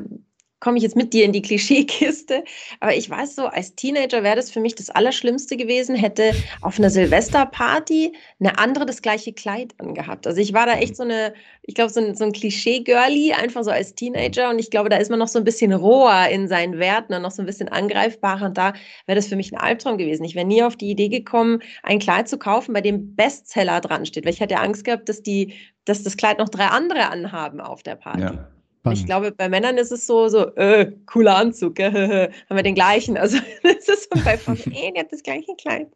komme ich jetzt mit dir in die Klischeekiste. Aber ich weiß so, als Teenager wäre das für mich das Allerschlimmste gewesen, hätte auf einer Silvesterparty eine andere das gleiche Kleid angehabt. Also ich war da echt so eine, ich glaube, so ein, so ein Klischee-Girlie, einfach so als Teenager. Und ich glaube, da ist man noch so ein bisschen roher in seinen Werten und noch so ein bisschen angreifbarer. Und da wäre das für mich ein Albtraum gewesen. Ich wäre nie auf die Idee gekommen, ein Kleid zu kaufen, bei dem Bestseller dran steht. Weil ich hatte Angst gehabt, dass die, dass das Kleid noch drei andere anhaben auf der Party. Ja. Spannend. Ich glaube, bei Männern ist es so, so, äh, cooler Anzug, äh, haben wir den gleichen. Also das ist so bei Frauen, eh, die hat das gleiche Kleid.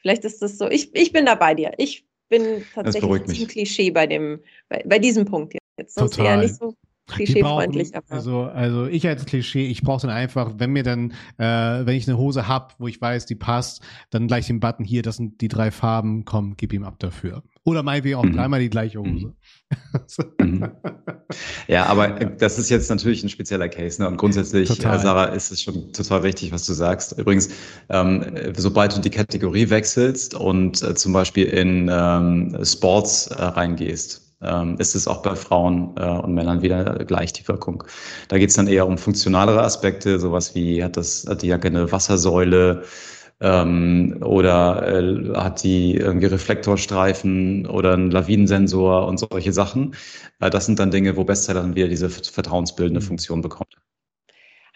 Vielleicht ist das so. Ich, ich bin da bei dir. Ich bin tatsächlich ein Klischee bei dem, bei, bei diesem Punkt jetzt. Sonst Total. eher nicht so klischeefreundlich. Brauchen, also, also ich als Klischee, ich brauche dann einfach, wenn mir dann, äh, wenn ich eine Hose hab, wo ich weiß, die passt, dann gleich den Button hier, das sind die drei Farben, komm, gib ihm ab dafür. Oder meinetwegen auch mhm. dreimal die gleiche Hose. Mhm. ja, aber das ist jetzt natürlich ein spezieller Case. Ne? Und grundsätzlich, total. Sarah, ist es schon total richtig, was du sagst. Übrigens, ähm, sobald du die Kategorie wechselst und äh, zum Beispiel in ähm, Sports äh, reingehst, ähm, ist es auch bei Frauen äh, und Männern wieder gleich die Wirkung. Da geht es dann eher um funktionalere Aspekte, sowas wie hat das hat die Jacke eine Wassersäule ähm, oder äh, hat die irgendwie Reflektorstreifen oder einen Lawinensensor und solche Sachen. Äh, das sind dann Dinge, wo Bestseller dann wieder diese vertrauensbildende Funktion bekommt.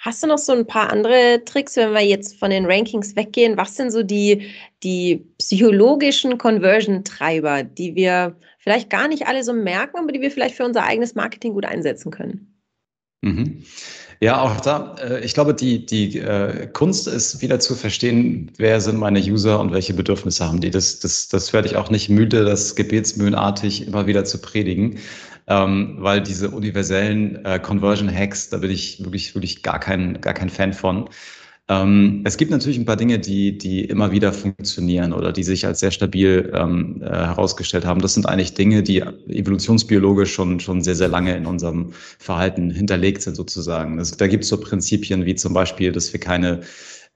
Hast du noch so ein paar andere Tricks, wenn wir jetzt von den Rankings weggehen? Was sind so die, die psychologischen Conversion-Treiber, die wir vielleicht gar nicht alle so merken, aber die wir vielleicht für unser eigenes Marketing gut einsetzen können? Mhm. Ja, auch da, äh, ich glaube, die, die äh, Kunst ist wieder zu verstehen, wer sind meine User und welche Bedürfnisse haben die. Das, das, das werde ich auch nicht müde, das gebetsmühlenartig immer wieder zu predigen ähm, weil diese universellen äh, Conversion-Hacks, da bin ich wirklich, wirklich gar kein, gar kein Fan von. Ähm, es gibt natürlich ein paar Dinge, die, die immer wieder funktionieren oder die sich als sehr stabil ähm, äh, herausgestellt haben. Das sind eigentlich Dinge, die evolutionsbiologisch schon, schon sehr, sehr lange in unserem Verhalten hinterlegt sind sozusagen. Das, da gibt es so Prinzipien wie zum Beispiel, dass wir keine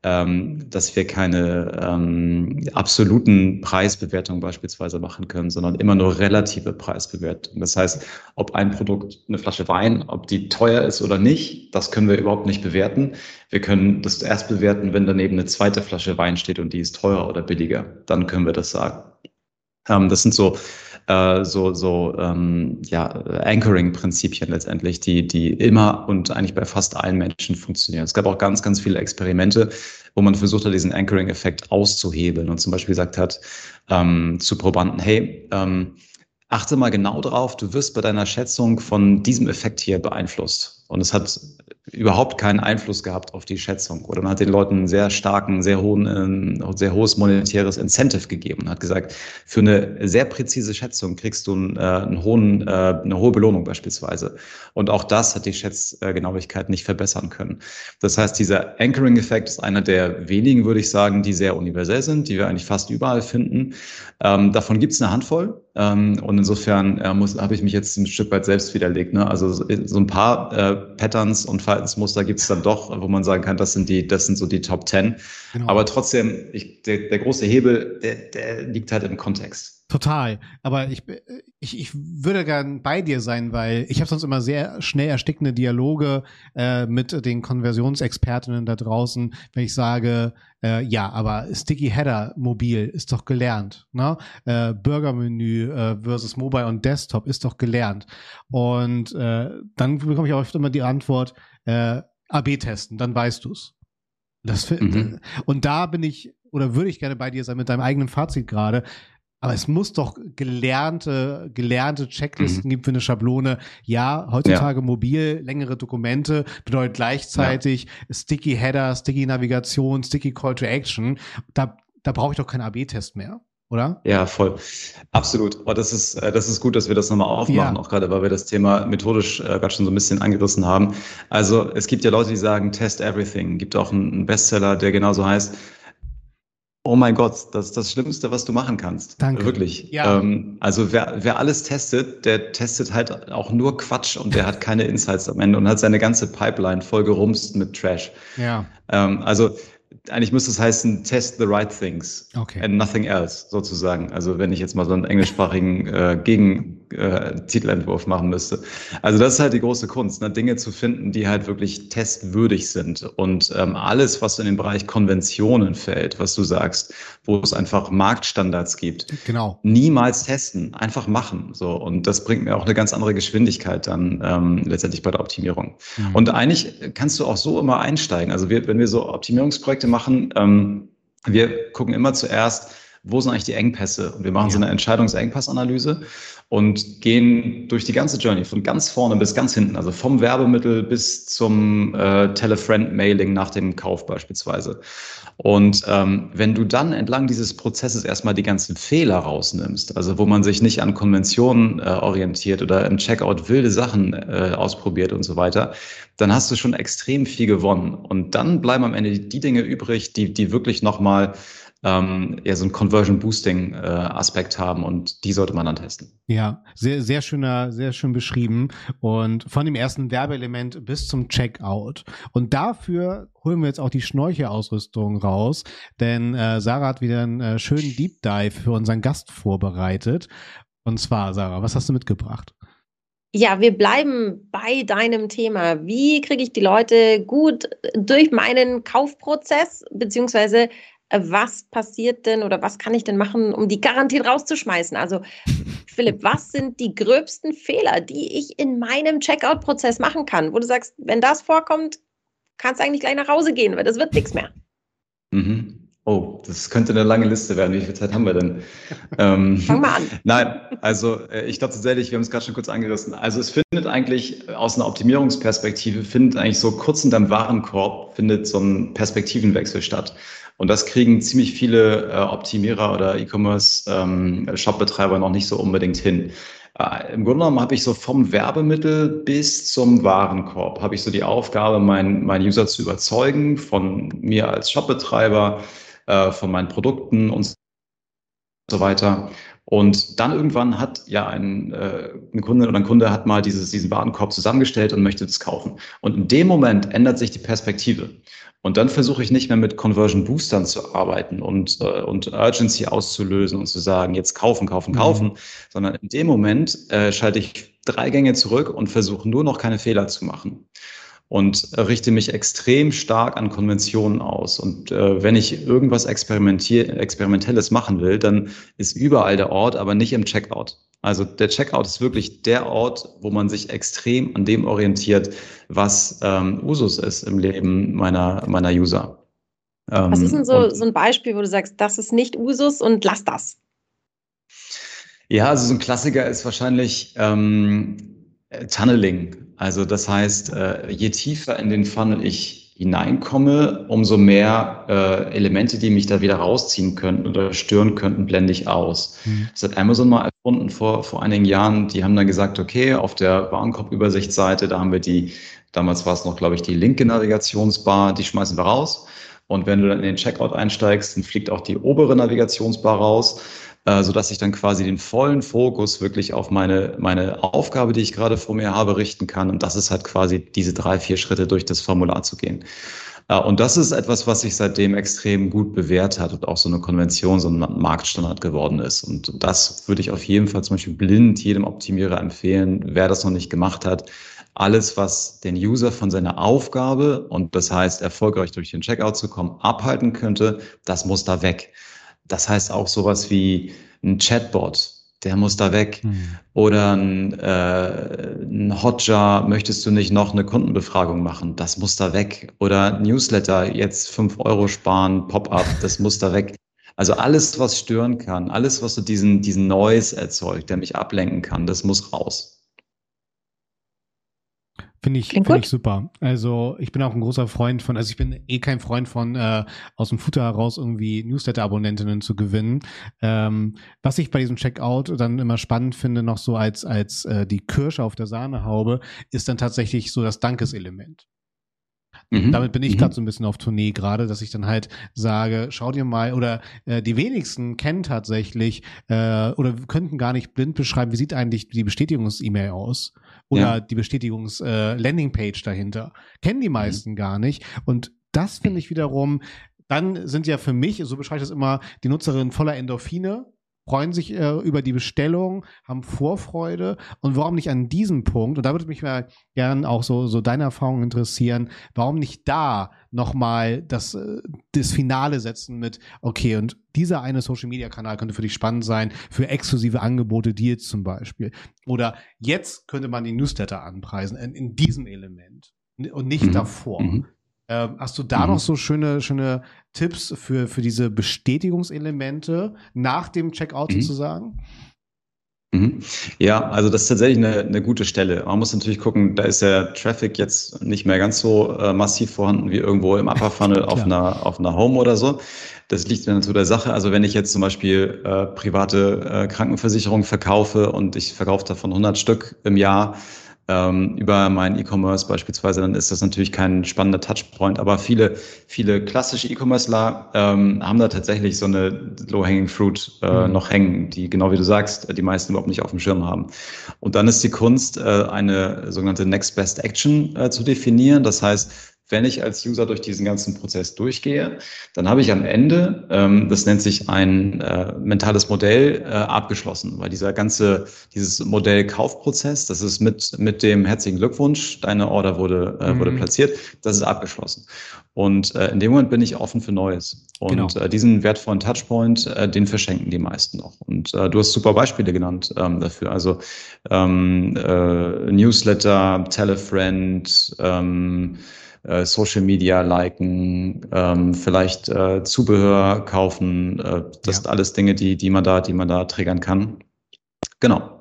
ähm, dass wir keine ähm, absoluten Preisbewertungen beispielsweise machen können, sondern immer nur relative Preisbewertungen. Das heißt, ob ein Produkt, eine Flasche Wein, ob die teuer ist oder nicht, das können wir überhaupt nicht bewerten. Wir können das erst bewerten, wenn daneben eine zweite Flasche Wein steht und die ist teurer oder billiger. Dann können wir das sagen. Ähm, das sind so äh, so, so ähm, ja, Anchoring-Prinzipien letztendlich, die, die immer und eigentlich bei fast allen Menschen funktionieren. Es gab auch ganz, ganz viele Experimente, wo man versucht hat, diesen Anchoring-Effekt auszuhebeln und zum Beispiel gesagt hat ähm, zu Probanden, hey, ähm, achte mal genau drauf, du wirst bei deiner Schätzung von diesem Effekt hier beeinflusst. Und es hat überhaupt keinen Einfluss gehabt auf die Schätzung. Oder man hat den Leuten einen sehr starken, sehr hohen, äh, sehr hohes monetäres Incentive gegeben und hat gesagt, für eine sehr präzise Schätzung kriegst du einen, äh, einen hohen, äh, eine hohe Belohnung beispielsweise. Und auch das hat die Schätzgenauigkeit nicht verbessern können. Das heißt, dieser Anchoring-Effekt ist einer der wenigen, würde ich sagen, die sehr universell sind, die wir eigentlich fast überall finden. Ähm, davon gibt es eine Handvoll. Ähm, und insofern äh, muss, habe ich mich jetzt ein Stück weit selbst widerlegt. Ne? Also so, so ein paar äh, Patterns und Verhaltensmuster gibt es dann doch, wo man sagen kann, das sind die, das sind so die Top Ten. Genau. Aber trotzdem, ich, der, der große Hebel, der, der liegt halt im Kontext. Total. Aber ich, ich, ich würde gern bei dir sein, weil ich habe sonst immer sehr schnell erstickende Dialoge äh, mit den Konversionsexpertinnen da draußen, wenn ich sage, äh, ja, aber Sticky Header mobil ist doch gelernt. Ne? Äh, Burgermenü äh, versus Mobile und Desktop ist doch gelernt. Und äh, dann bekomme ich auch oft immer die Antwort, äh, AB testen, dann weißt du's. Das, mhm. Und da bin ich oder würde ich gerne bei dir sein mit deinem eigenen Fazit gerade. Aber es muss doch gelernte, gelernte Checklisten mhm. geben für eine Schablone. Ja, heutzutage ja. mobil, längere Dokumente bedeutet gleichzeitig ja. Sticky Header, Sticky Navigation, Sticky Call to Action. Da, da brauche ich doch keinen AB-Test mehr oder? Ja, voll. Absolut. Und das ist, äh, das ist gut, dass wir das nochmal aufmachen, ja. auch gerade, weil wir das Thema methodisch äh, gerade schon so ein bisschen angerissen haben. Also es gibt ja Leute, die sagen, test everything. Gibt auch einen Bestseller, der genauso heißt, Oh mein Gott, das ist das Schlimmste, was du machen kannst. Danke. Wirklich. Ja. Ähm, also wer, wer alles testet, der testet halt auch nur Quatsch und der hat keine Insights am Ende und hat seine ganze Pipeline voll gerumst mit Trash. Ja. Ähm, also eigentlich müsste es heißen, test the right things okay. and nothing else, sozusagen. Also wenn ich jetzt mal so einen englischsprachigen äh, Gegen-Titelentwurf äh, machen müsste. Also das ist halt die große Kunst, ne? Dinge zu finden, die halt wirklich testwürdig sind. Und ähm, alles, was in den Bereich Konventionen fällt, was du sagst, wo es einfach Marktstandards gibt, genau. niemals testen, einfach machen. So Und das bringt mir auch eine ganz andere Geschwindigkeit dann ähm, letztendlich bei der Optimierung. Mhm. Und eigentlich kannst du auch so immer einsteigen. Also wir, wenn wir so Optimierungsprojekte machen, ähm, wir gucken immer zuerst, wo sind eigentlich die Engpässe? Und wir machen so eine Entscheidungsengpassanalyse und gehen durch die ganze Journey von ganz vorne bis ganz hinten, also vom Werbemittel bis zum äh, Telefriend-Mailing nach dem Kauf beispielsweise. Und ähm, wenn du dann entlang dieses Prozesses erstmal die ganzen Fehler rausnimmst, also wo man sich nicht an Konventionen äh, orientiert oder im Checkout wilde Sachen äh, ausprobiert und so weiter, dann hast du schon extrem viel gewonnen. Und dann bleiben am Ende die Dinge übrig, die, die wirklich nochmal ähm, eher so einen Conversion Boosting äh, Aspekt haben und die sollte man dann testen. Ja, sehr, sehr schöner, sehr schön beschrieben und von dem ersten Werbeelement bis zum Checkout. Und dafür holen wir jetzt auch die Schnorchelausrüstung raus, denn äh, Sarah hat wieder einen äh, schönen Deep Dive für unseren Gast vorbereitet. Und zwar, Sarah, was hast du mitgebracht? Ja, wir bleiben bei deinem Thema. Wie kriege ich die Leute gut durch meinen Kaufprozess, beziehungsweise was passiert denn oder was kann ich denn machen, um die garantiert rauszuschmeißen? Also, Philipp, was sind die gröbsten Fehler, die ich in meinem Checkout-Prozess machen kann, wo du sagst, wenn das vorkommt, kannst du eigentlich gleich nach Hause gehen, weil das wird nichts mehr. Mhm. Oh, das könnte eine lange Liste werden. Wie viel Zeit haben wir denn? ähm, Fang mal an. Nein, also äh, ich glaube tatsächlich, wir haben es gerade schon kurz angerissen. Also es findet eigentlich aus einer Optimierungsperspektive, findet eigentlich so kurz in deinem Warenkorb, findet so ein Perspektivenwechsel statt. Und das kriegen ziemlich viele äh, Optimierer oder E-Commerce-Shop-Betreiber ähm, noch nicht so unbedingt hin. Äh, Im Grunde genommen habe ich so vom Werbemittel bis zum Warenkorb, habe ich so die Aufgabe, meinen mein User zu überzeugen von mir als Shopbetreiber, äh, von meinen Produkten und so weiter. Und dann irgendwann hat ja ein, äh, eine Kundin oder ein Kunde hat mal dieses, diesen Warenkorb zusammengestellt und möchte es kaufen. Und in dem Moment ändert sich die Perspektive. Und dann versuche ich nicht mehr mit Conversion Boostern zu arbeiten und, äh, und Urgency auszulösen und zu sagen, jetzt kaufen, kaufen, kaufen, mhm. sondern in dem Moment äh, schalte ich drei Gänge zurück und versuche nur noch keine Fehler zu machen und richte mich extrem stark an Konventionen aus. Und äh, wenn ich irgendwas Experimentelles machen will, dann ist überall der Ort, aber nicht im Checkout. Also der Checkout ist wirklich der Ort, wo man sich extrem an dem orientiert, was ähm, Usus ist im Leben meiner, meiner User. Ähm, was ist denn so, so ein Beispiel, wo du sagst, das ist nicht Usus und lass das? Ja, also so ein Klassiker ist wahrscheinlich ähm, Tunneling. Also das heißt, äh, je tiefer in den Funnel ich hineinkomme, umso mehr äh, Elemente, die mich da wieder rausziehen könnten oder stören könnten, blende ich aus. Mhm. Das hat Amazon mal erfunden vor, vor einigen Jahren. Die haben dann gesagt, okay, auf der Warenkorb-Übersichtsseite, da haben wir die, damals war es noch, glaube ich, die linke Navigationsbar, die schmeißen wir raus. Und wenn du dann in den Checkout einsteigst, dann fliegt auch die obere Navigationsbar raus. Äh, so dass ich dann quasi den vollen Fokus wirklich auf meine, meine Aufgabe, die ich gerade vor mir habe, richten kann. Und das ist halt quasi diese drei, vier Schritte durch das Formular zu gehen. Äh, und das ist etwas, was sich seitdem extrem gut bewährt hat und auch so eine Konvention, so ein Marktstandard geworden ist. Und das würde ich auf jeden Fall zum Beispiel blind jedem Optimierer empfehlen, wer das noch nicht gemacht hat. Alles, was den User von seiner Aufgabe und das heißt erfolgreich durch den Checkout zu kommen, abhalten könnte, das muss da weg. Das heißt auch sowas wie ein Chatbot, der muss da weg. Mhm. Oder ein, äh, ein Hotjar, möchtest du nicht noch eine Kundenbefragung machen? Das muss da weg. Oder Newsletter, jetzt fünf Euro sparen, Pop-up, das muss da weg. Also alles, was stören kann, alles, was so diesen, diesen Noise erzeugt, der mich ablenken kann, das muss raus. Finde ich, find ich super. Also ich bin auch ein großer Freund von, also ich bin eh kein Freund von äh, aus dem Futter heraus irgendwie Newsletter-Abonnentinnen zu gewinnen. Ähm, was ich bei diesem Checkout dann immer spannend finde, noch so als, als äh, die Kirsche auf der Sahnehaube, ist dann tatsächlich so das Dankeselement. Mhm. Damit bin ich mhm. gerade so ein bisschen auf Tournee gerade, dass ich dann halt sage, schau dir mal, oder äh, die wenigsten kennen tatsächlich äh, oder könnten gar nicht blind beschreiben, wie sieht eigentlich die Bestätigungs-E-Mail aus oder ja. die Bestätigungs-Landingpage äh, dahinter. Kennen die mhm. meisten mhm. gar nicht. Und das finde ich wiederum, dann sind ja für mich, so beschreibe ich das immer, die Nutzerinnen voller Endorphine, freuen sich äh, über die Bestellung, haben Vorfreude und warum nicht an diesem Punkt, und da würde mich mal gern auch so, so deine Erfahrungen interessieren, warum nicht da nochmal das, äh, das Finale setzen mit, okay, und dieser eine Social-Media-Kanal könnte für dich spannend sein, für exklusive Angebote, Deals zum Beispiel. Oder jetzt könnte man die Newsletter anpreisen, in, in diesem Element und nicht mhm. davor. Mhm. Ähm, hast du da mhm. noch so schöne, schöne Tipps für, für diese Bestätigungselemente nach dem Checkout mhm. sozusagen? Mhm. Ja, also das ist tatsächlich eine, eine gute Stelle. Man muss natürlich gucken, da ist der Traffic jetzt nicht mehr ganz so äh, massiv vorhanden wie irgendwo im Upper Funnel auf einer, auf einer Home oder so. Das liegt dann zu der Sache. Also wenn ich jetzt zum Beispiel äh, private äh, Krankenversicherung verkaufe und ich verkaufe davon 100 Stück im Jahr, ähm, über meinen E-Commerce beispielsweise, dann ist das natürlich kein spannender Touchpoint. Aber viele, viele klassische E-Commerceler ähm, haben da tatsächlich so eine Low-Hanging Fruit äh, mhm. noch hängen, die genau wie du sagst, die meisten überhaupt nicht auf dem Schirm haben. Und dann ist die Kunst, äh, eine sogenannte Next Best Action äh, zu definieren. Das heißt, wenn ich als User durch diesen ganzen Prozess durchgehe, dann habe ich am Ende, ähm, das nennt sich ein äh, mentales Modell, äh, abgeschlossen, weil dieser ganze, dieses Modell Kaufprozess, das ist mit, mit dem herzlichen Glückwunsch, deine Order wurde, äh, mhm. wurde platziert, das ist abgeschlossen. Und äh, in dem Moment bin ich offen für Neues. Und genau. äh, diesen wertvollen Touchpoint, äh, den verschenken die meisten noch. Und äh, du hast super Beispiele genannt ähm, dafür. Also ähm, äh, Newsletter, Telefriend, ähm, äh, Social Media liken, ähm, vielleicht äh, Zubehör kaufen. Äh, das ja. sind alles Dinge, die, die man da, die man da triggern kann. Genau.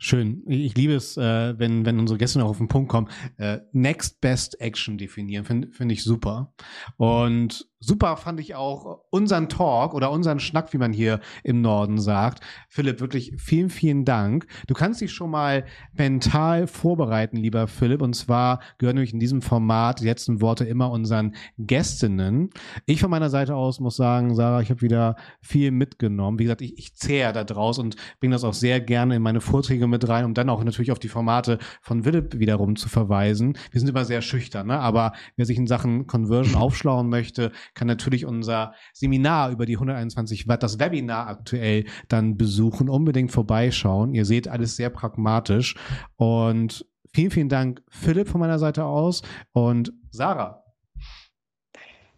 Schön. Ich liebe es, äh, wenn, wenn unsere Gäste noch auf den Punkt kommen. Äh, Next Best Action definieren, finde find ich super. Und super fand ich auch unseren Talk oder unseren Schnack, wie man hier im Norden sagt. Philipp, wirklich vielen, vielen Dank. Du kannst dich schon mal mental vorbereiten, lieber Philipp. Und zwar gehören nämlich in diesem Format die letzten Worte immer unseren Gästinnen. Ich von meiner Seite aus muss sagen, Sarah, ich habe wieder viel mitgenommen. Wie gesagt, ich, ich zehre da draus und bringe das auch sehr gerne in meine Vorträge mit rein, um dann auch natürlich auf die Formate von Philipp wiederum zu verweisen. Wir sind immer sehr schüchtern, ne? aber wer sich in Sachen Conversion aufschlauen möchte, kann natürlich unser Seminar über die 121 Watt, das Webinar aktuell dann besuchen, unbedingt vorbeischauen. Ihr seht alles sehr pragmatisch und vielen, vielen Dank Philipp von meiner Seite aus und Sarah.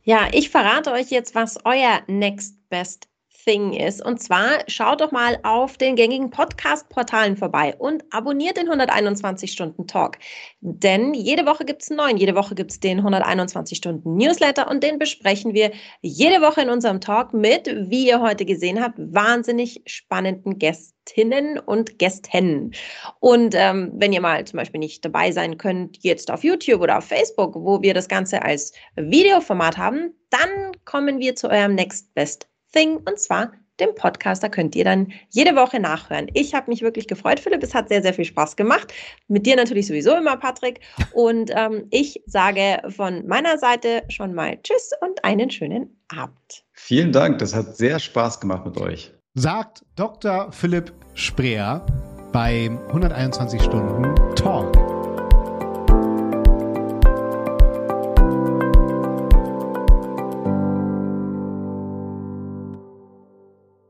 Ja, ich verrate euch jetzt, was euer Next Best Thing ist. Und zwar schaut doch mal auf den gängigen Podcast-Portalen vorbei und abonniert den 121 Stunden Talk. Denn jede Woche gibt es einen neuen. Jede Woche gibt es den 121 Stunden Newsletter und den besprechen wir jede Woche in unserem Talk mit, wie ihr heute gesehen habt, wahnsinnig spannenden Gästinnen und Gästen. Und ähm, wenn ihr mal zum Beispiel nicht dabei sein könnt, jetzt auf YouTube oder auf Facebook, wo wir das Ganze als Videoformat haben, dann kommen wir zu eurem Next Best Thing und zwar dem Podcast. Da könnt ihr dann jede Woche nachhören. Ich habe mich wirklich gefreut, Philipp. Es hat sehr, sehr viel Spaß gemacht. Mit dir natürlich sowieso immer, Patrick. Und ähm, ich sage von meiner Seite schon mal Tschüss und einen schönen Abend. Vielen Dank. Das hat sehr Spaß gemacht mit euch. Sagt Dr. Philipp Spreer beim 121 Stunden Talk.